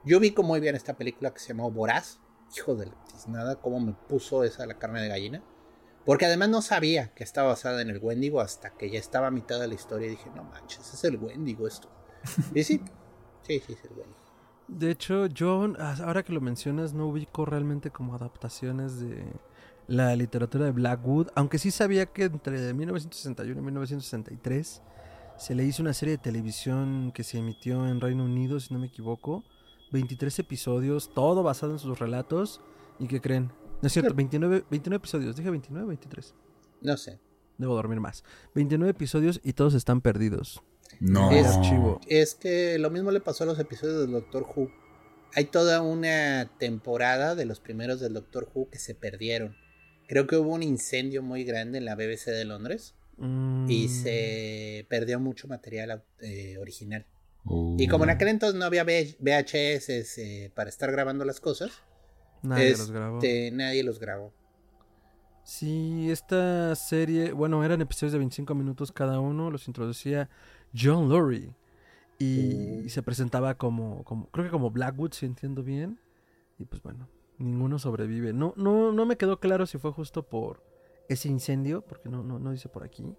yo vi muy bien esta película que se llamó Voraz. Hijo de nada, cómo me puso esa la carne de gallina. Porque además no sabía que estaba basada en el Wendigo hasta que ya estaba a mitad de la historia y dije, no manches, es el Wendigo esto. y sí, sí, sí, es el Wendigo. De hecho, yo, ahora que lo mencionas, no ubico realmente como adaptaciones de, la literatura de Blackwood, aunque sí sabía que entre 1961 y 1963 se le hizo una serie de televisión que se emitió en Reino Unido, si no me equivoco, 23 episodios, todo basado en sus relatos, y que creen, no es cierto, 29, 29 episodios, dije 29 o 23. No sé. Debo dormir más. 29 episodios y todos están perdidos. No. Es, es que lo mismo le pasó a los episodios del Doctor Who. Hay toda una temporada de los primeros del Doctor Who que se perdieron. Creo que hubo un incendio muy grande en la BBC de Londres y mm. se perdió mucho material eh, original. Y como en aquel entonces no había VHS eh, para estar grabando las cosas, nadie los grabó. Este, nadie los grabó. Sí, esta serie, bueno, eran episodios de 25 minutos cada uno, los introducía John Lurie. Y, y, se presentaba como, como, creo que como Blackwood, si entiendo bien. Y pues bueno, ninguno sobrevive. No, no, no me quedó claro si fue justo por ese incendio, porque no, no, no dice por aquí.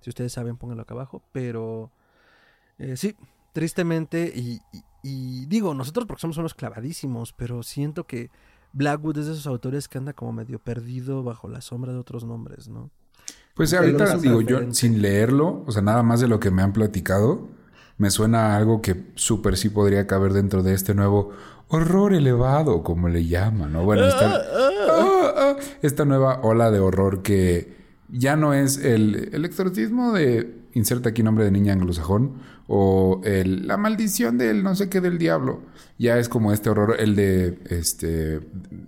Si ustedes saben, pónganlo acá abajo. Pero eh, sí, tristemente, y, y, digo, nosotros porque somos unos clavadísimos, pero siento que Blackwood es de esos autores que anda como medio perdido bajo la sombra de otros nombres, ¿no? Pues ahorita digo yo, sin leerlo, o sea, nada más de lo que me han platicado, me suena a algo que súper sí podría caber dentro de este nuevo horror elevado, como le llaman, ¿no? Bueno, esta, ah, ah. Ah, esta nueva ola de horror que ya no es el, el exorcismo de inserta aquí nombre de niña anglosajón o el, la maldición del no sé qué del diablo. Ya es como este horror, el de este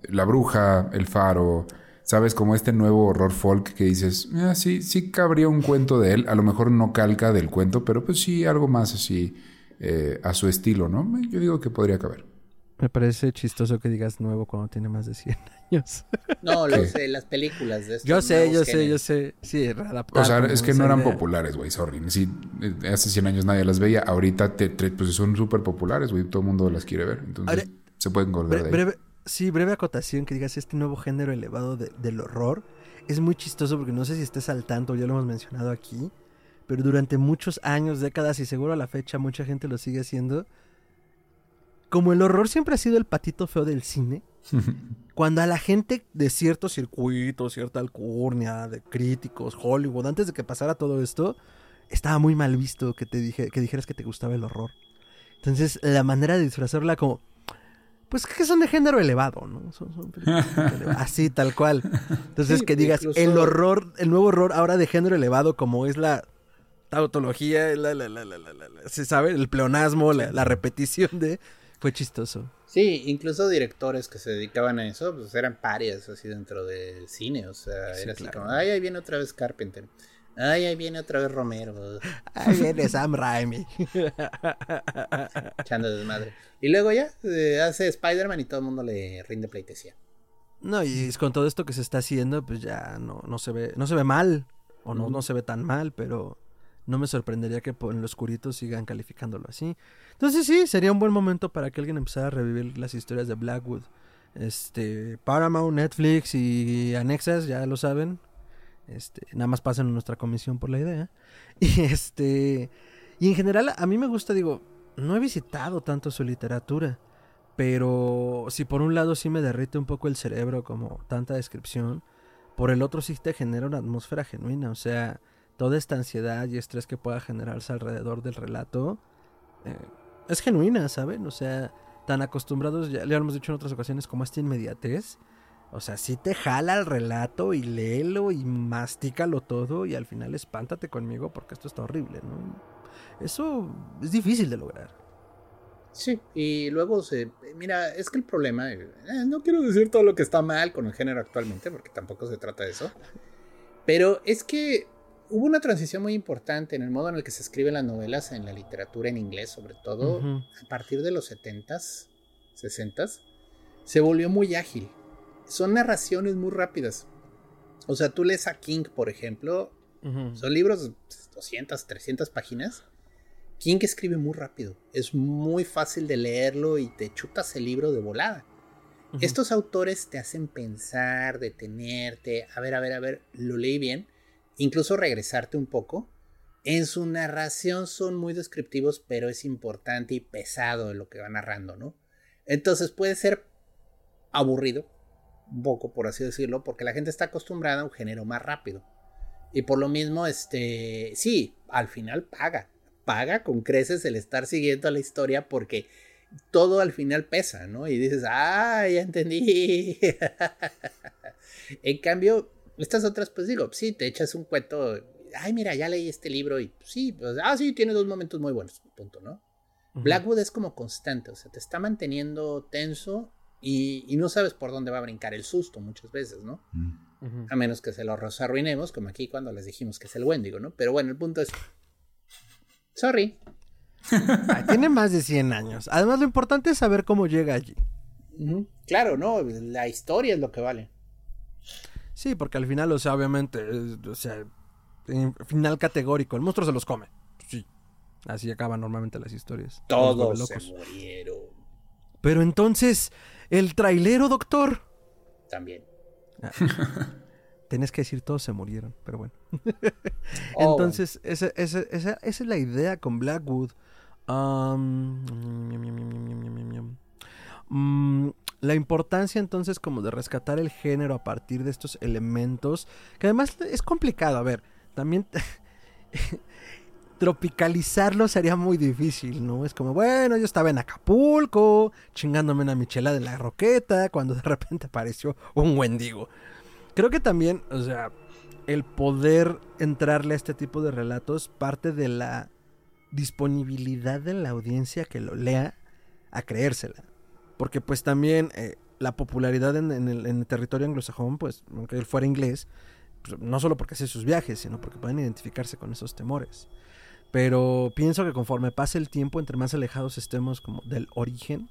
la bruja, el faro, ¿sabes? Como este nuevo horror folk que dices, sí, sí cabría un cuento de él, a lo mejor no calca del cuento, pero pues sí algo más así eh, a su estilo, ¿no? Yo digo que podría caber. Me parece chistoso que digas nuevo cuando tiene más de 100 años. No, lo sé, las películas de estos Yo sé, yo sé, yo sé. Sí, O sea, es que no eran populares, güey, sorry. Sí, hace 100 años nadie las veía. Ahorita te, pues son súper populares, güey. Todo el mundo las quiere ver. Entonces, se pueden acordar de breve, Sí, breve acotación que digas este nuevo género elevado del horror. Es muy chistoso porque no sé si estés al tanto, ya lo hemos mencionado aquí. Pero durante muchos años, décadas y seguro a la fecha mucha gente lo sigue haciendo como el horror siempre ha sido el patito feo del cine, cuando a la gente de cierto circuito, cierta alcurnia, de críticos, Hollywood, antes de que pasara todo esto, estaba muy mal visto que te dije, que dijeras que te gustaba el horror. Entonces, la manera de disfrazarla como, pues que son de género elevado, ¿no? Son, son películas de género- así, tal cual. Entonces, Sí, que digas, incluso- el horror, el nuevo horror ahora de género elevado, como es la tautología, la, la, la, la, la, la- la- ¿se sabe? El pleonasmo, la, la repetición de... Fue chistoso. Sí, incluso directores que se dedicaban a eso, pues eran parias así dentro del cine, o sea, Sí, era así claro. como, ay, ahí viene otra vez Carpenter, ay, ahí viene otra vez Romero, Ahí viene Sam Raimi. echando desmadre. Y luego ya eh, hace Spider-Man y todo el mundo le rinde pleitesía. No, y con todo esto que se está haciendo, pues ya no, no se ve, no se ve mal, o no, no se ve tan mal, pero no me sorprendería que en los curitos sigan calificándolo así. Entonces sí, sería un buen momento para que alguien empezara a revivir las historias de Blackwood. Este, Paramount, Netflix y anexas, ya lo saben. Este, nada más pasen en nuestra comisión por la idea. Y este, y en general a mí me gusta, digo, no he visitado tanto su literatura. Pero si por un lado sí me derrite un poco el cerebro como tanta descripción, por el otro sí te genera una atmósfera genuina. O sea, toda esta ansiedad y estrés que pueda generarse alrededor del relato eh, es genuina, ¿saben? O sea, tan acostumbrados, ya le hemos dicho en otras ocasiones, como esta inmediatez. O sea, sí te jala el relato y léelo y mastícalo todo y al final espántate conmigo porque esto está horrible, ¿no? Eso es difícil de lograr. Sí, y luego se... Mira, es que el problema... eh, no quiero decir todo lo que está mal con el género actualmente, porque tampoco se trata de eso. Pero es que hubo una transición muy importante en el modo en el que se escriben las novelas en la literatura en inglés, sobre todo Ujú. a partir de los 70s, 60s. Se volvió muy ágil. Son narraciones muy rápidas. O sea, tú lees a King, por ejemplo, Ujú. son libros de 200, 300 páginas. King escribe muy rápido. Es muy fácil de leerlo y te chutas el libro de volada. Ujú. Estos autores te hacen pensar, detenerte, a ver, a ver, a ver, lo leí bien, incluso regresarte un poco. En su narración son muy descriptivos, pero es importante y pesado lo que va narrando, ¿no? Entonces puede ser aburrido, un poco por así decirlo, porque la gente está acostumbrada a un género más rápido. Y por lo mismo, este, sí, al final paga, paga con creces el estar siguiendo la historia porque todo al final pesa, ¿no? Y dices, ah, ya entendí. en cambio, estas otras, pues digo, sí, te echas un cuento, ay, mira, ya leí este libro y sí, pues, ah, sí, tiene dos momentos muy buenos, punto, ¿no? Blackwood es como constante, o sea, te está manteniendo tenso y, y no sabes por dónde va a brincar el susto muchas veces, ¿no? A menos que se lo arruinemos, como aquí cuando les dijimos que es el Wendigo, ¿no? Pero bueno, el punto es... Sorry. Tiene más de 100 años. Además, lo importante es saber cómo llega allí. Claro, no, la historia es lo que vale. Sí, porque al final, o sea, obviamente, o sea, final categórico, el monstruo se los come. Sí. Así acaban normalmente las historias. Todos se murieron Pero entonces, el trailero, doctor. también. Ah, Tenés que decir todos se murieron, pero bueno. Oh, Entonces, esa, esa- esa- esa es la idea con Blackwood. Mm, la importancia entonces como de rescatar el género a partir de estos elementos, que además es complicado, a ver, también tropicalizarlo sería muy difícil, ¿no? Es como, bueno, yo estaba en Acapulco, chingándome una michelada en la roqueta, cuando de repente apareció un Wendigo. Creo que también, o sea, el poder entrarle a este tipo de relatos parte de la disponibilidad de la audiencia que lo lea a creérsela. Porque pues también eh, la popularidad en, el territorio anglosajón, pues aunque él fuera inglés, pues, no solo porque hace sus viajes, sino porque pueden identificarse con esos temores. Pero pienso que conforme pase el tiempo, entre más alejados estemos como del origen,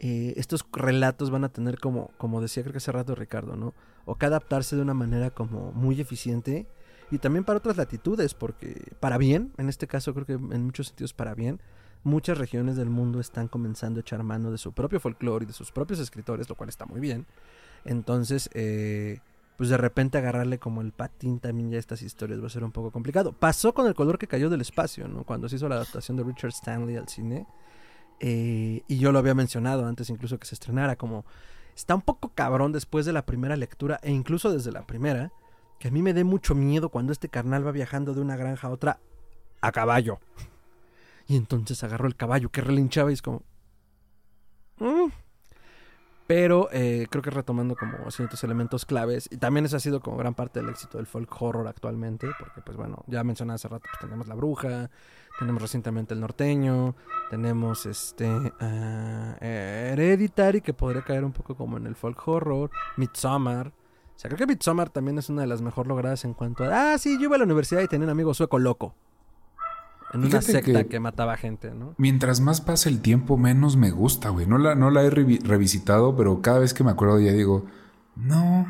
eh, estos relatos van a tener como, como decía creo que hace rato Ricardo, ¿no? O que adaptarse de una manera como muy eficiente y también para otras latitudes, porque para bien, en este caso creo que en muchos sentidos para bien, muchas regiones del mundo están comenzando a echar mano de su propio folclore y de sus propios escritores, lo cual está muy bien. Entonces, eh, pues de repente agarrarle como el patín también ya a estas historias va a ser un poco complicado. Pasó con el color que cayó del espacio, ¿no? Cuando se hizo la adaptación de Richard Stanley al cine. Eh, y yo lo había mencionado antes incluso que se estrenara, como está un poco cabrón después de la primera lectura e incluso desde la primera, que a mí me dé mucho miedo cuando este carnal va viajando de una granja a otra a caballo. Y entonces agarró el caballo que relinchaba y es como... "Mm". Pero eh, creo que retomando como ciertos elementos claves, y también eso ha sido como gran parte del éxito del folk horror actualmente, porque pues bueno, ya mencioné hace rato, pues tenemos La Bruja, tenemos recientemente El Norteño, tenemos este eh, Hereditary, que podría caer un poco como en el folk horror, Midsommar. O sea, creo que Midsommar también es una de las mejor logradas en cuanto a... Ah, sí, yo iba a la universidad y tenía un amigo sueco loco. En una Fíjate secta que- que... mataba gente, ¿no? Mientras más pasa el tiempo, menos me gusta, güey. No la, no la he revi- revisitado, pero cada vez que me acuerdo ella digo, no,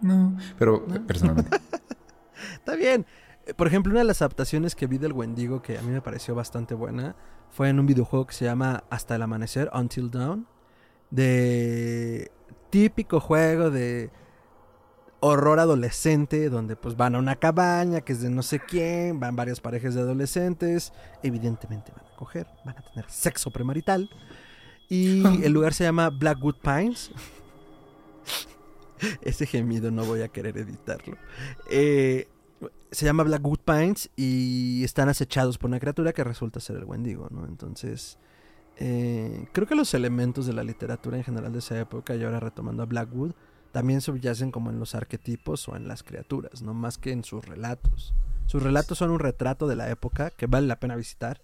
no. Pero eh, personalmente. Está bien. Eh, Por ejemplo, una de las adaptaciones que vi del Wendigo que a mí me pareció bastante buena fue en un videojuego que se llama Hasta el Amanecer, Until Dawn. De típico juego de horror adolescente donde pues van a una cabaña que es de no sé quién, van varias parejas de adolescentes, evidentemente van a coger, van a tener sexo premarital y el lugar se llama Blackwood Pines. Ese gemido no voy a querer editarlo. Eh, se llama Blackwood Pines y están acechados por una criatura que resulta ser el Wendigo, ¿no? Entonces, eh, creo que los elementos de la literatura en general de esa época, y ahora retomando a Blackwood, también subyacen como en los arquetipos o en las criaturas, no más que en sus relatos. Sus relatos son un retrato de la época que vale la pena visitar,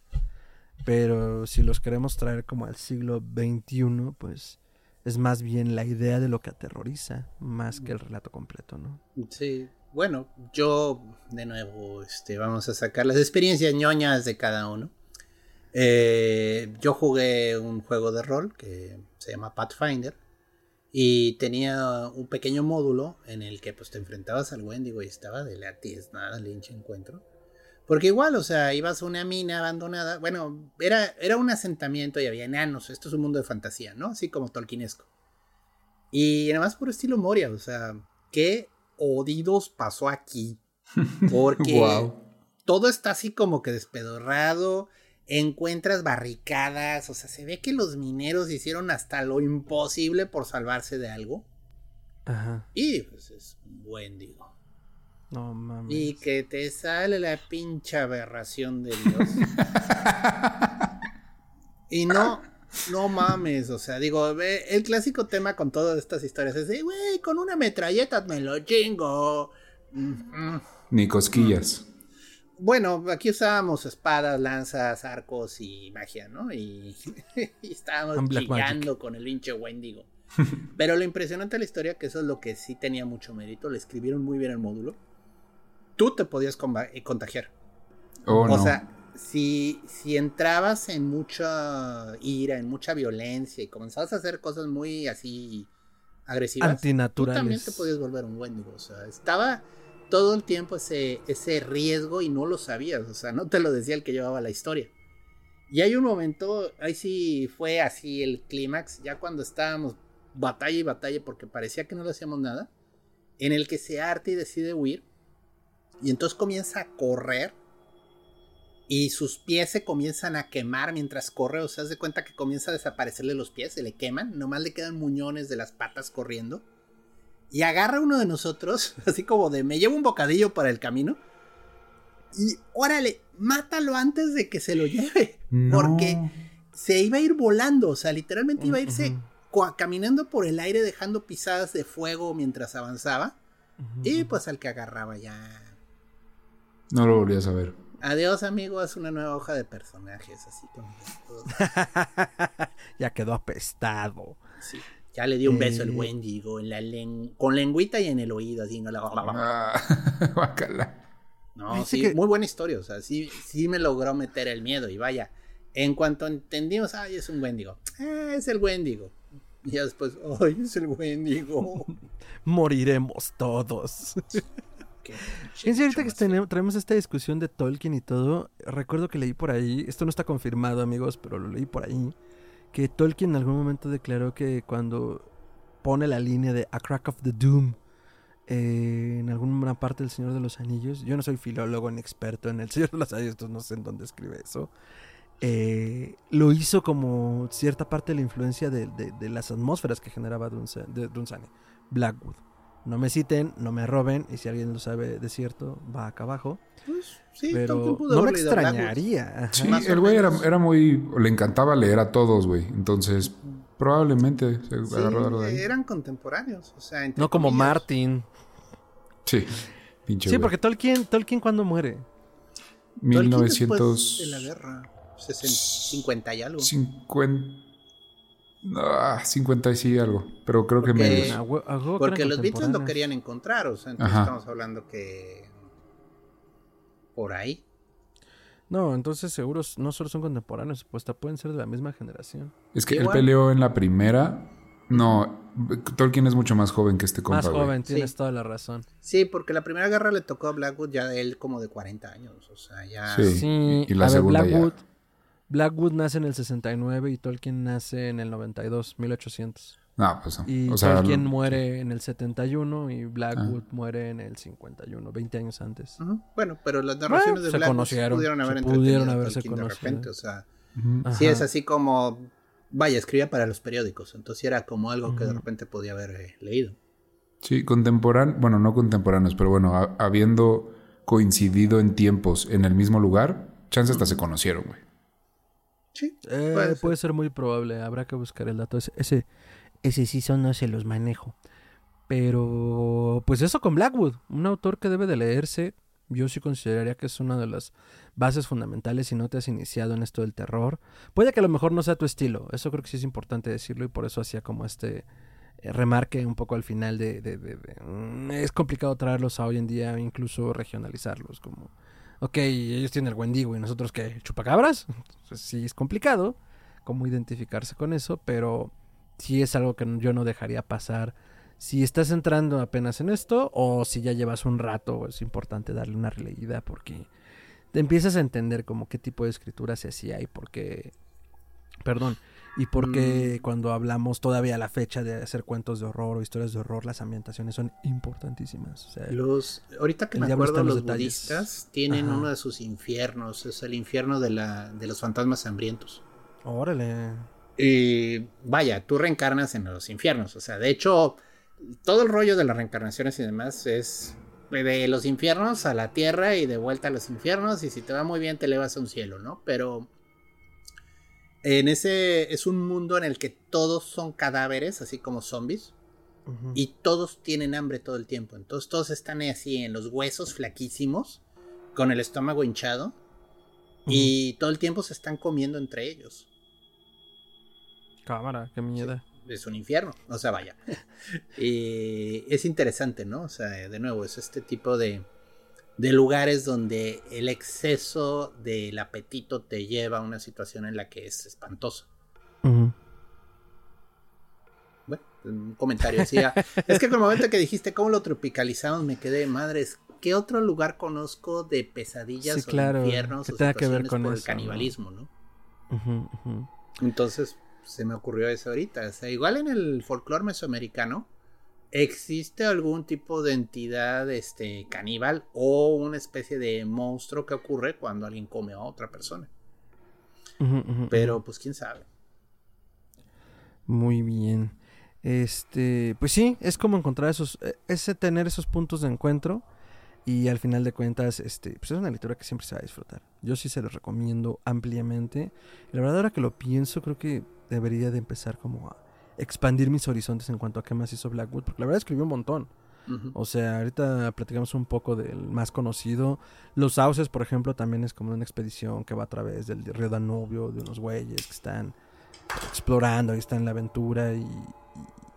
pero si los queremos traer como al siglo XXI, pues es más bien la idea de lo que aterroriza, más que el relato completo, ¿no? Sí, bueno, yo de nuevo, este, vamos a sacar las experiencias ñoñas de cada uno. Eh, yo jugué un juego de rol que se llama Pathfinder y tenía un pequeño módulo en el que pues te enfrentabas al Wendigo y estaba de la nada el hinche encuentro. Porque igual, o sea, ibas a una mina abandonada. Bueno, era, era un asentamiento y había enanos. Esto es un mundo de fantasía, ¿no? Así como tolkienesco. Y nada más por estilo Moria, o sea, ¿qué odidos pasó aquí? Porque Guau. todo está así como que despedorrado. Encuentras barricadas. O sea, se ve que los mineros hicieron hasta lo imposible por salvarse de algo. Ajá. Y pues es un buen digo. No mames. Y que te sale la pincha aberración de Dios. y no, no mames, o sea, digo, ve, el clásico tema con todas estas historias es de, güey, con una metralleta me lo chingo. Mm, mm. Ni cosquillas. Bueno, aquí usábamos espadas, lanzas, arcos y magia, ¿no? Y, y estábamos chingando con el hinche Wendigo. Pero lo impresionante de la historia, que eso es lo que sí tenía mucho mérito, le escribieron muy bien el módulo. Tú te podías eh, contagiar. Oh, o no. sea, si, si entrabas en mucha ira, en mucha violencia y comenzabas a hacer cosas muy así agresivas, tú Antinaturales. también te podías volver un Wendigo. O sea, estaba todo el tiempo ese, ese riesgo y no lo sabías. O sea, no te lo decía el que llevaba la historia. Y hay un momento, ahí sí fue así el clímax, ya cuando estábamos batalla y batalla porque parecía que no le hacíamos nada, en el que se harta y decide huir. Y entonces comienza a correr y sus pies se comienzan a quemar mientras corre. O sea, se cuenta que comienza a desaparecerle los pies, se le queman, nomás le quedan muñones de las patas corriendo. Y agarra a uno de nosotros, así como de me llevo un bocadillo para el camino. Y órale, mátalo antes de que se lo lleve. No. Porque se iba a ir volando, o sea, literalmente iba a irse caminando por el aire dejando pisadas de fuego mientras avanzaba. Y pues al que agarraba ya. No lo volví a saber. Adiós, amigo, haz una nueva hoja de personajes, así como. ya quedó apestado. Sí. Ya le di un beso al Eh. Wendigo en la len- con lengüita y en el oído, así, no la. Ah. No, sí, que- muy buena historia, o sea, sí, sí me logró meter el miedo y vaya. En cuanto entendimos, ay, es un Wendigo. Ah, es el Wendigo. Y después, ay, es el Wendigo. Moriremos todos. Fíjense, ahorita que tenemos- traemos esta discusión de Tolkien y todo, recuerdo que leí por ahí, esto no está confirmado amigos, pero lo leí por ahí, que Tolkien en algún momento declaró que cuando pone la línea de A Crack of the Doom eh, en alguna parte del Señor de los Anillos, yo no soy filólogo ni experto en el Señor de los Anillos, entonces no sé en dónde escribe eso, eh, lo hizo como cierta parte de la influencia de, de- de las atmósferas que generaba Dunsa- de Dunsany, Blackwood. No me citen, no me roben, y si alguien lo sabe de cierto, va acá abajo. Pues, sí, Pero no me extrañaría. Sí, el güey era, era muy... Le encantaba leer a todos, güey. Entonces, probablemente se Sí, agarró algo de ahí. eran contemporáneos, o sea, entre No como comillas. Martin. Sí, pinche Sí, güey. porque Tolkien, Tolkien cuando muere. Tolkien 1950... después de la guerra, 60, 50 y algo. 50 y sí algo, pero creo que Porque- menos. Porque los Beatles lo contemporáneos. querían encontrar, o sea, entonces Ajá. estamos hablando que por ahí. No, entonces seguros no solo son contemporáneos, pues hasta pueden ser de la misma generación. Es que él Igual. peleó en la primera. No, Tolkien es mucho más joven que este compa, Más joven, tienes Sí. toda la razón. Sí, porque la primera guerra le tocó a Blackwood ya de él como de 40 años, o sea, ya... Sí. Sí, y la a ver, segunda ya. Blackwood, nace en el 69 y Tolkien nace en el 92, 1800. No, pues no. Y o sea, Tolkien lo- muere en el 71 y Blackwood muere en el 51, 20 años antes. Bueno, pero las narraciones Bueno, de Blackwood pudieron haber pudieron haberse Tolkien de conocido. repente, o sea, sí es así como, vaya, escribía para los periódicos, entonces era como algo que de repente podía haber eh, leído. Sí, contemporáneo, bueno, no contemporáneos, pero bueno, ha- habiendo coincidido en tiempos en el mismo lugar, chance hasta se conocieron, güey. Sí, Eh, puede puede, ser. ser. muy probable, habrá que buscar el dato. Ese, ese, ese sí son, no se los manejo. Pero, pues eso con Blackwood, un autor que debe de leerse. Yo sí consideraría que es una de las bases fundamentales si no te has iniciado en esto del terror. Puede que a lo mejor no sea tu estilo, eso creo que sí es importante decirlo y por eso hacía como este eh, remarque un poco al final de, de- de- de, mm, es complicado traerlos a hoy en día, incluso regionalizarlos, como, ok, ellos tienen el Wendigo y nosotros qué, chupacabras, Entonces, sí es complicado cómo identificarse con eso, pero sí es algo que yo no dejaría pasar. Si estás entrando apenas en esto o si ya llevas un rato, es importante darle una releída porque te empiezas a entender como qué tipo de escritura se hacía y por qué, perdón, y por qué Mm. cuando hablamos todavía a la fecha de hacer cuentos de horror o historias de horror, las ambientaciones son importantísimas. O sea, Los, ahorita que me acuerdo, los los budistas tienen Ajá. uno de sus infiernos, es el infierno de, la, de los fantasmas hambrientos. órale. Y vaya, tú reencarnas en los infiernos. O sea, de hecho, todo el rollo de las reencarnaciones y demás es de los infiernos a la tierra y de vuelta a los infiernos. Y si te va muy bien, te elevas a un cielo, ¿no? Pero en ese es un mundo en el que todos son cadáveres, así como zombies. Y todos tienen hambre todo el tiempo. Entonces todos están así en los huesos flaquísimos, con el estómago hinchado. Y todo el tiempo se están comiendo entre ellos. Cámara, qué miedo. es un infierno. O sea, vaya. y es interesante, ¿no? O sea, de nuevo, es este tipo de, de lugares donde el exceso del apetito te lleva a una situación en la que es espantosa. Ujú. Bueno, un comentario decía. es que con el momento que dijiste cómo lo tropicalizamos, me quedé, madres. ¿Qué otro lugar conozco de pesadillas Sí, o claro, de infiernos que o tenga que ver con por eso, el canibalismo, ¿no? Entonces se me ocurrió eso ahorita. O sea, igual en el folclore mesoamericano existe algún tipo de entidad este, caníbal o una especie de monstruo que ocurre cuando alguien come a otra persona. Pero pues quién sabe. Muy bien. Este, pues sí, es como encontrar esos, eh, ese tener esos puntos de encuentro y al final de cuentas, este, pues es una lectura que siempre se va a disfrutar. Yo sí se los recomiendo ampliamente. La verdad ahora que lo pienso, creo que debería de empezar como a expandir mis horizontes en cuanto a qué más hizo Blackwood, porque la verdad escribió un montón. O sea, ahorita platicamos un poco del más conocido. Los sauces, por ejemplo, también es como una expedición que va a través del río Danubio, de unos güeyes que están explorando y están en la aventura. Y, y-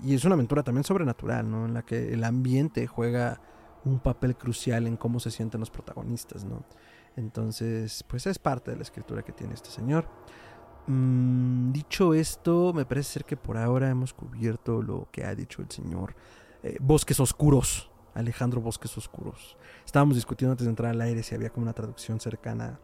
y es una aventura también sobrenatural, ¿no? En la que el ambiente juega un papel crucial en cómo se sienten los protagonistas, ¿no? Entonces, pues es parte de la escritura que tiene este señor. Mm, dicho esto, me parece ser que por ahora hemos cubierto lo que ha dicho el señor eh, Bosques Oscuros, Alejandro Bosques Oscuros. Estábamos discutiendo antes de entrar al aire si había como una traducción cercana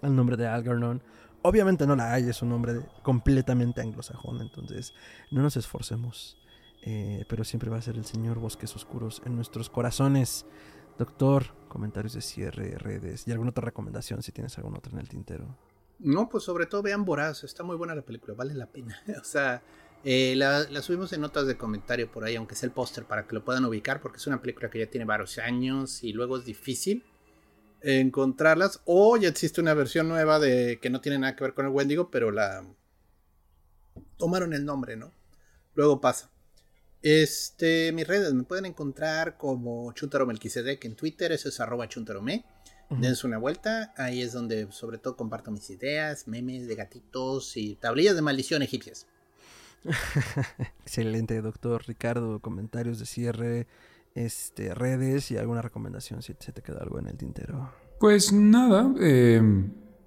al nombre de Algernon. Obviamente no la hay, es un nombre completamente anglosajón, entonces no nos esforcemos. Eh, pero siempre va a ser el señor Bosques Oscuros en nuestros corazones. Doctor, comentarios de cierre, redes y alguna otra recomendación si tienes alguna otra en el tintero. No, pues sobre todo vean Voraz, está muy buena la película, vale la pena. o sea, Eh, la, subimos en notas de comentario por ahí, aunque sea el póster, para que lo puedan ubicar, porque es una película que ya tiene varios años y luego es difícil encontrarlas. O ya existe una versión nueva de que no tiene nada que ver con el Wendigo, pero la tomaron el nombre, ¿no? Luego pasa. Este, mis redes me pueden encontrar como Chuntaro Melquisedec en Twitter, eso es arroba chuntarome. Dense una vuelta, ahí es donde sobre todo comparto mis ideas, memes de gatitos y tablillas de maldición egipcias. Excelente, doctor Ricardo. Comentarios de cierre, este, redes y alguna recomendación si se te queda algo en el tintero. Pues nada, eh,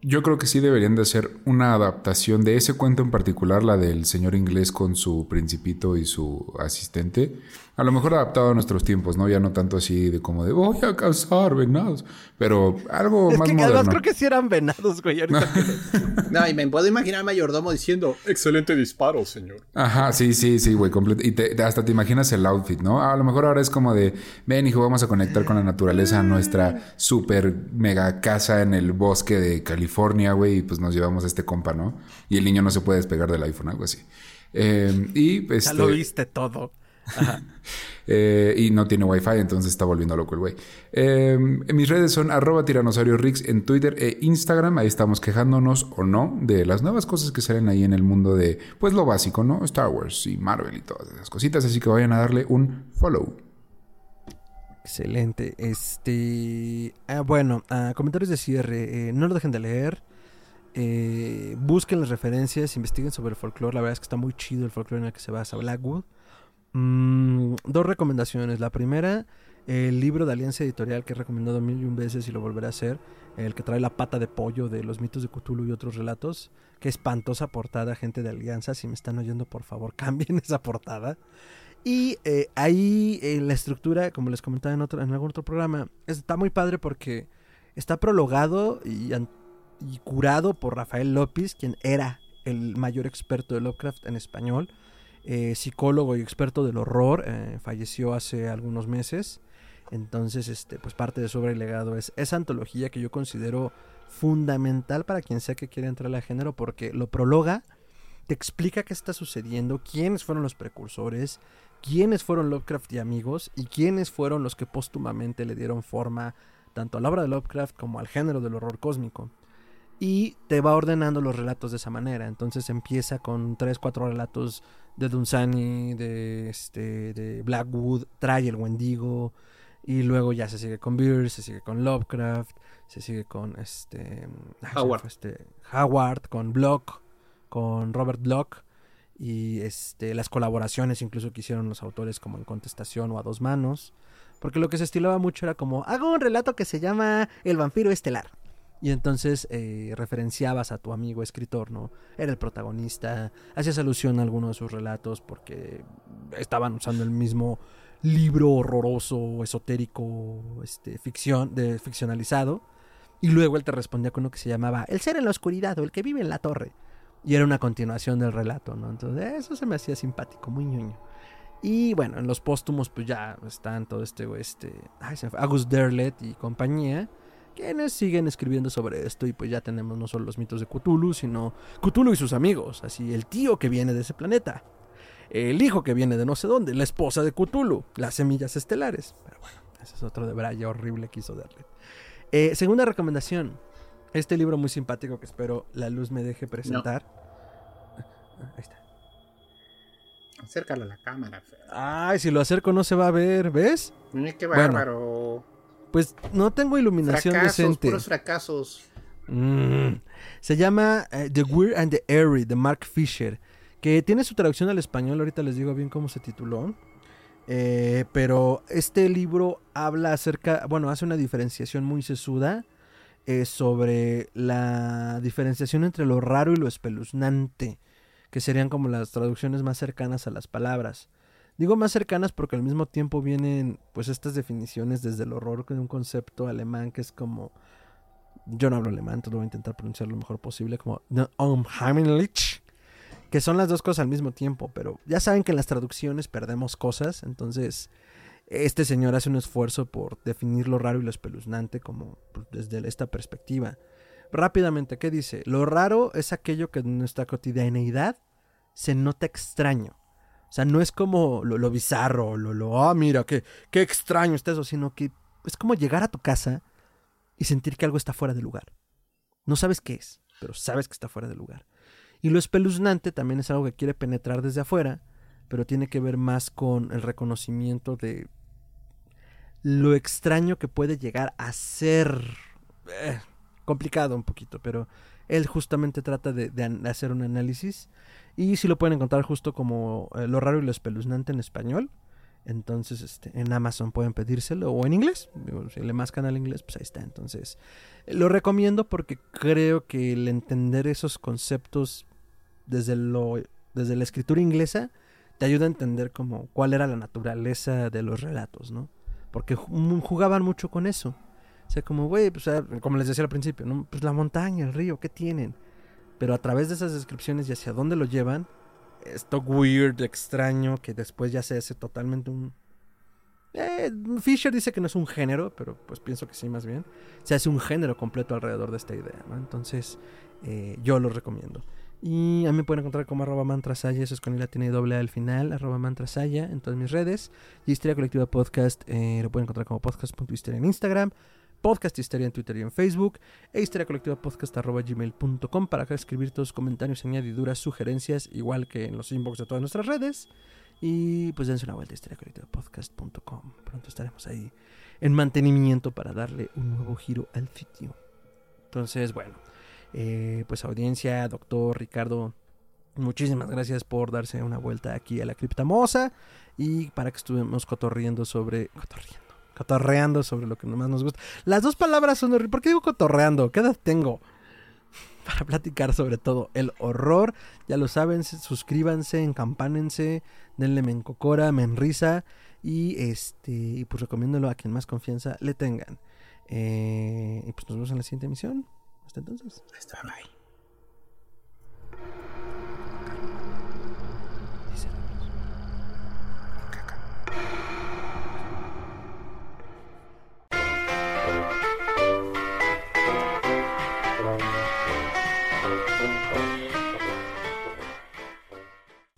yo creo que sí deberían de hacer una adaptación de ese cuento en particular, la del señor inglés con su principito y su asistente. A lo mejor adaptado a nuestros tiempos, ¿no? Ya no tanto así de como de voy a cazar venados, pero algo es más que moderno. Además creo que sí eran venados, güey. no, y me puedo imaginar al mayordomo diciendo, excelente disparo, señor. Ajá, sí, sí, sí, güey. Y hasta te imaginas el outfit, ¿no? A lo mejor ahora es como de, ven, hijo, vamos a conectar con la naturaleza, nuestra super mega casa en el bosque de California, güey, y pues nos llevamos a este compa, ¿no? Y el niño no se puede despegar del iPhone, algo así. Eh, y Ya lo este viste todo. Eh, y no tiene wifi, entonces está volviendo loco el güey. Eh, mis redes son arroba tiranosaurio Rix en Twitter e Instagram. Ahí estamos quejándonos o no de las nuevas cosas que salen ahí en el mundo de, pues lo básico, ¿no? Star Wars y Marvel y todas esas cositas. Así que vayan a darle un follow. Excelente. Este. Ah, bueno, ah, comentarios de cierre. Eh, no lo dejen de leer. busquen las referencias, investiguen sobre el folclore. La verdad es que está muy chido el folclore en el que se basa Blackwood. Mm, dos recomendaciones. La primera, el libro de Alianza Editorial que he recomendado mil y un veces y lo volveré a hacer. El que trae la pata de pollo de los mitos de Cthulhu y otros relatos. Qué espantosa portada, gente de Alianza. Si me están oyendo, por favor, cambien esa portada. Y eh, ahí eh, la estructura, como les comentaba en, otro, algún otro programa, está muy padre porque está prologado y curado por Rafael López, quien era el mayor experto de Lovecraft en español. Eh, psicólogo y experto del horror, eh, falleció hace algunos meses. Entonces, este, pues parte de su obra y legado es esa antología que yo considero fundamental para quien sea que quiera entrar al género, porque lo prologa, te explica qué está sucediendo, quiénes fueron los precursores, quiénes fueron Lovecraft y amigos, y quiénes fueron los que póstumamente le dieron forma tanto a la obra de Lovecraft como al género del horror cósmico y te va ordenando los relatos de esa manera. Entonces empieza con tres, cuatro relatos de Dunsany, de, este, de Blackwood, trae el Wendigo, y luego ya se sigue con Beers, se sigue con Lovecraft, se sigue con este Howard, este, Howard con Block, con Robert Block y este las colaboraciones incluso que hicieron los autores como en contestación o a dos manos, porque lo que se estilaba mucho era como hago un relato que se llama El vampiro estelar y entonces eh, referenciabas a tu amigo escritor, ¿no? Era el protagonista, hacías alusión a alguno de sus relatos porque estaban usando el mismo libro horroroso, esotérico, este, ficción, de, ficcionalizado. Y luego él te respondía con uno que se llamaba El ser en la oscuridad o el que vive en la torre. Y era una continuación del relato, ¿no? Entonces eso se me hacía simpático, muy ñoño. Y bueno, en los póstumos pues ya están todo este, este, ay, August Derlet y compañía quienes siguen escribiendo sobre esto y pues ya tenemos no solo los mitos de Cthulhu, sino Cthulhu y sus amigos, así el tío que viene de ese planeta, el hijo que viene de no sé dónde, la esposa de Cthulhu, las semillas estelares. Pero bueno, ese es otro de Braya horrible que hizo darle. Eh, segunda recomendación, este libro muy simpático que espero la luz me deje presentar. Ah, ahí está. Acércalo a la cámara. Ay, si lo acerco no se va a ver, ¿ves? Qué bárbaro. Pues no tengo iluminación fracasos, decente. Puros fracasos. Mm. Se llama eh, The Weird and the Airy de Mark Fisher, que tiene su traducción al español. Ahorita les digo bien cómo se tituló. Eh, pero este libro habla acerca, bueno, hace una diferenciación muy sesuda eh, sobre la diferenciación entre lo raro y lo espeluznante, que serían como las traducciones más cercanas a las palabras. Digo más cercanas porque al mismo tiempo vienen pues estas definiciones desde el horror con un concepto alemán que es como yo no hablo alemán, entonces voy a intentar pronunciarlo lo mejor posible como unheimlich, que son las dos cosas al mismo tiempo, pero ya saben que en las traducciones perdemos cosas, entonces este señor hace un esfuerzo por definir lo raro y lo espeluznante como pues, desde esta perspectiva. Rápidamente, ¿qué dice? Lo raro es aquello que en nuestra cotidianeidad se nota extraño. O sea, no es como lo, bizarro, lo, lo, ah, mira, qué, qué extraño está eso, sino que es como llegar a tu casa y sentir que algo está fuera de lugar. No sabes qué es, pero sabes que está fuera de lugar. Y lo espeluznante también es algo que quiere penetrar desde afuera, pero tiene que ver más con el reconocimiento de lo extraño que puede llegar a ser. Eh, complicado un poquito, pero él justamente trata de, hacer un análisis. Y si lo pueden encontrar justo como eh, lo raro y lo espeluznante en español. Entonces, este, en Amazon pueden pedírselo o en inglés. si le mascan al inglés, pues ahí está. Entonces, lo recomiendo porque creo que el entender esos conceptos desde, lo, desde la escritura inglesa te ayuda a entender como cuál era la naturaleza de los relatos, ¿no? Porque jugaban mucho con eso. O sea, como, güey, pues, como les decía al principio, ¿no? Pues la montaña, el río, ¿qué tienen? Pero a través de esas descripciones y hacia dónde lo llevan, esto weird, extraño, que después ya se hace totalmente un... Eh, Fisher dice que no es un género, pero pues pienso que sí más bien. Se hace un género completo alrededor de esta idea, ¿no? Entonces, eh, yo lo recomiendo. Y a mí me pueden encontrar como arroba mantrasaya, eso es con la tiene doble al final, arroba mantrasaya en todas mis redes. Y Historia Colectiva Podcast eh, lo pueden encontrar como podcast.histeria en Instagram, podcast Histeria en Twitter y en Facebook, e historia colectiva podcast arroba gmail.com para escribir todos los comentarios, añadiduras, sugerencias, igual que en los inbox de todas nuestras redes. Y pues dense una vuelta a podcast.com Pronto estaremos ahí en mantenimiento para darle un nuevo giro al sitio. Entonces, bueno. Eh, pues audiencia, doctor Ricardo, muchísimas gracias por darse una vuelta aquí a la criptamosa y para que estuvimos cotorriendo sobre... Cotorriendo. Cotorreando sobre lo que más nos gusta. Las dos palabras son horribles. ¿Por qué digo cotorreando? ¿Qué edad tengo? Para platicar sobre todo el horror. Ya lo saben, suscríbanse, encampánense, denle me encocora, me enrisa. Y este, y pues recomiéndolo a quien más confianza le tengan. Eh, y pues nos vemos en la siguiente emisión. Hasta entonces. Hasta bye.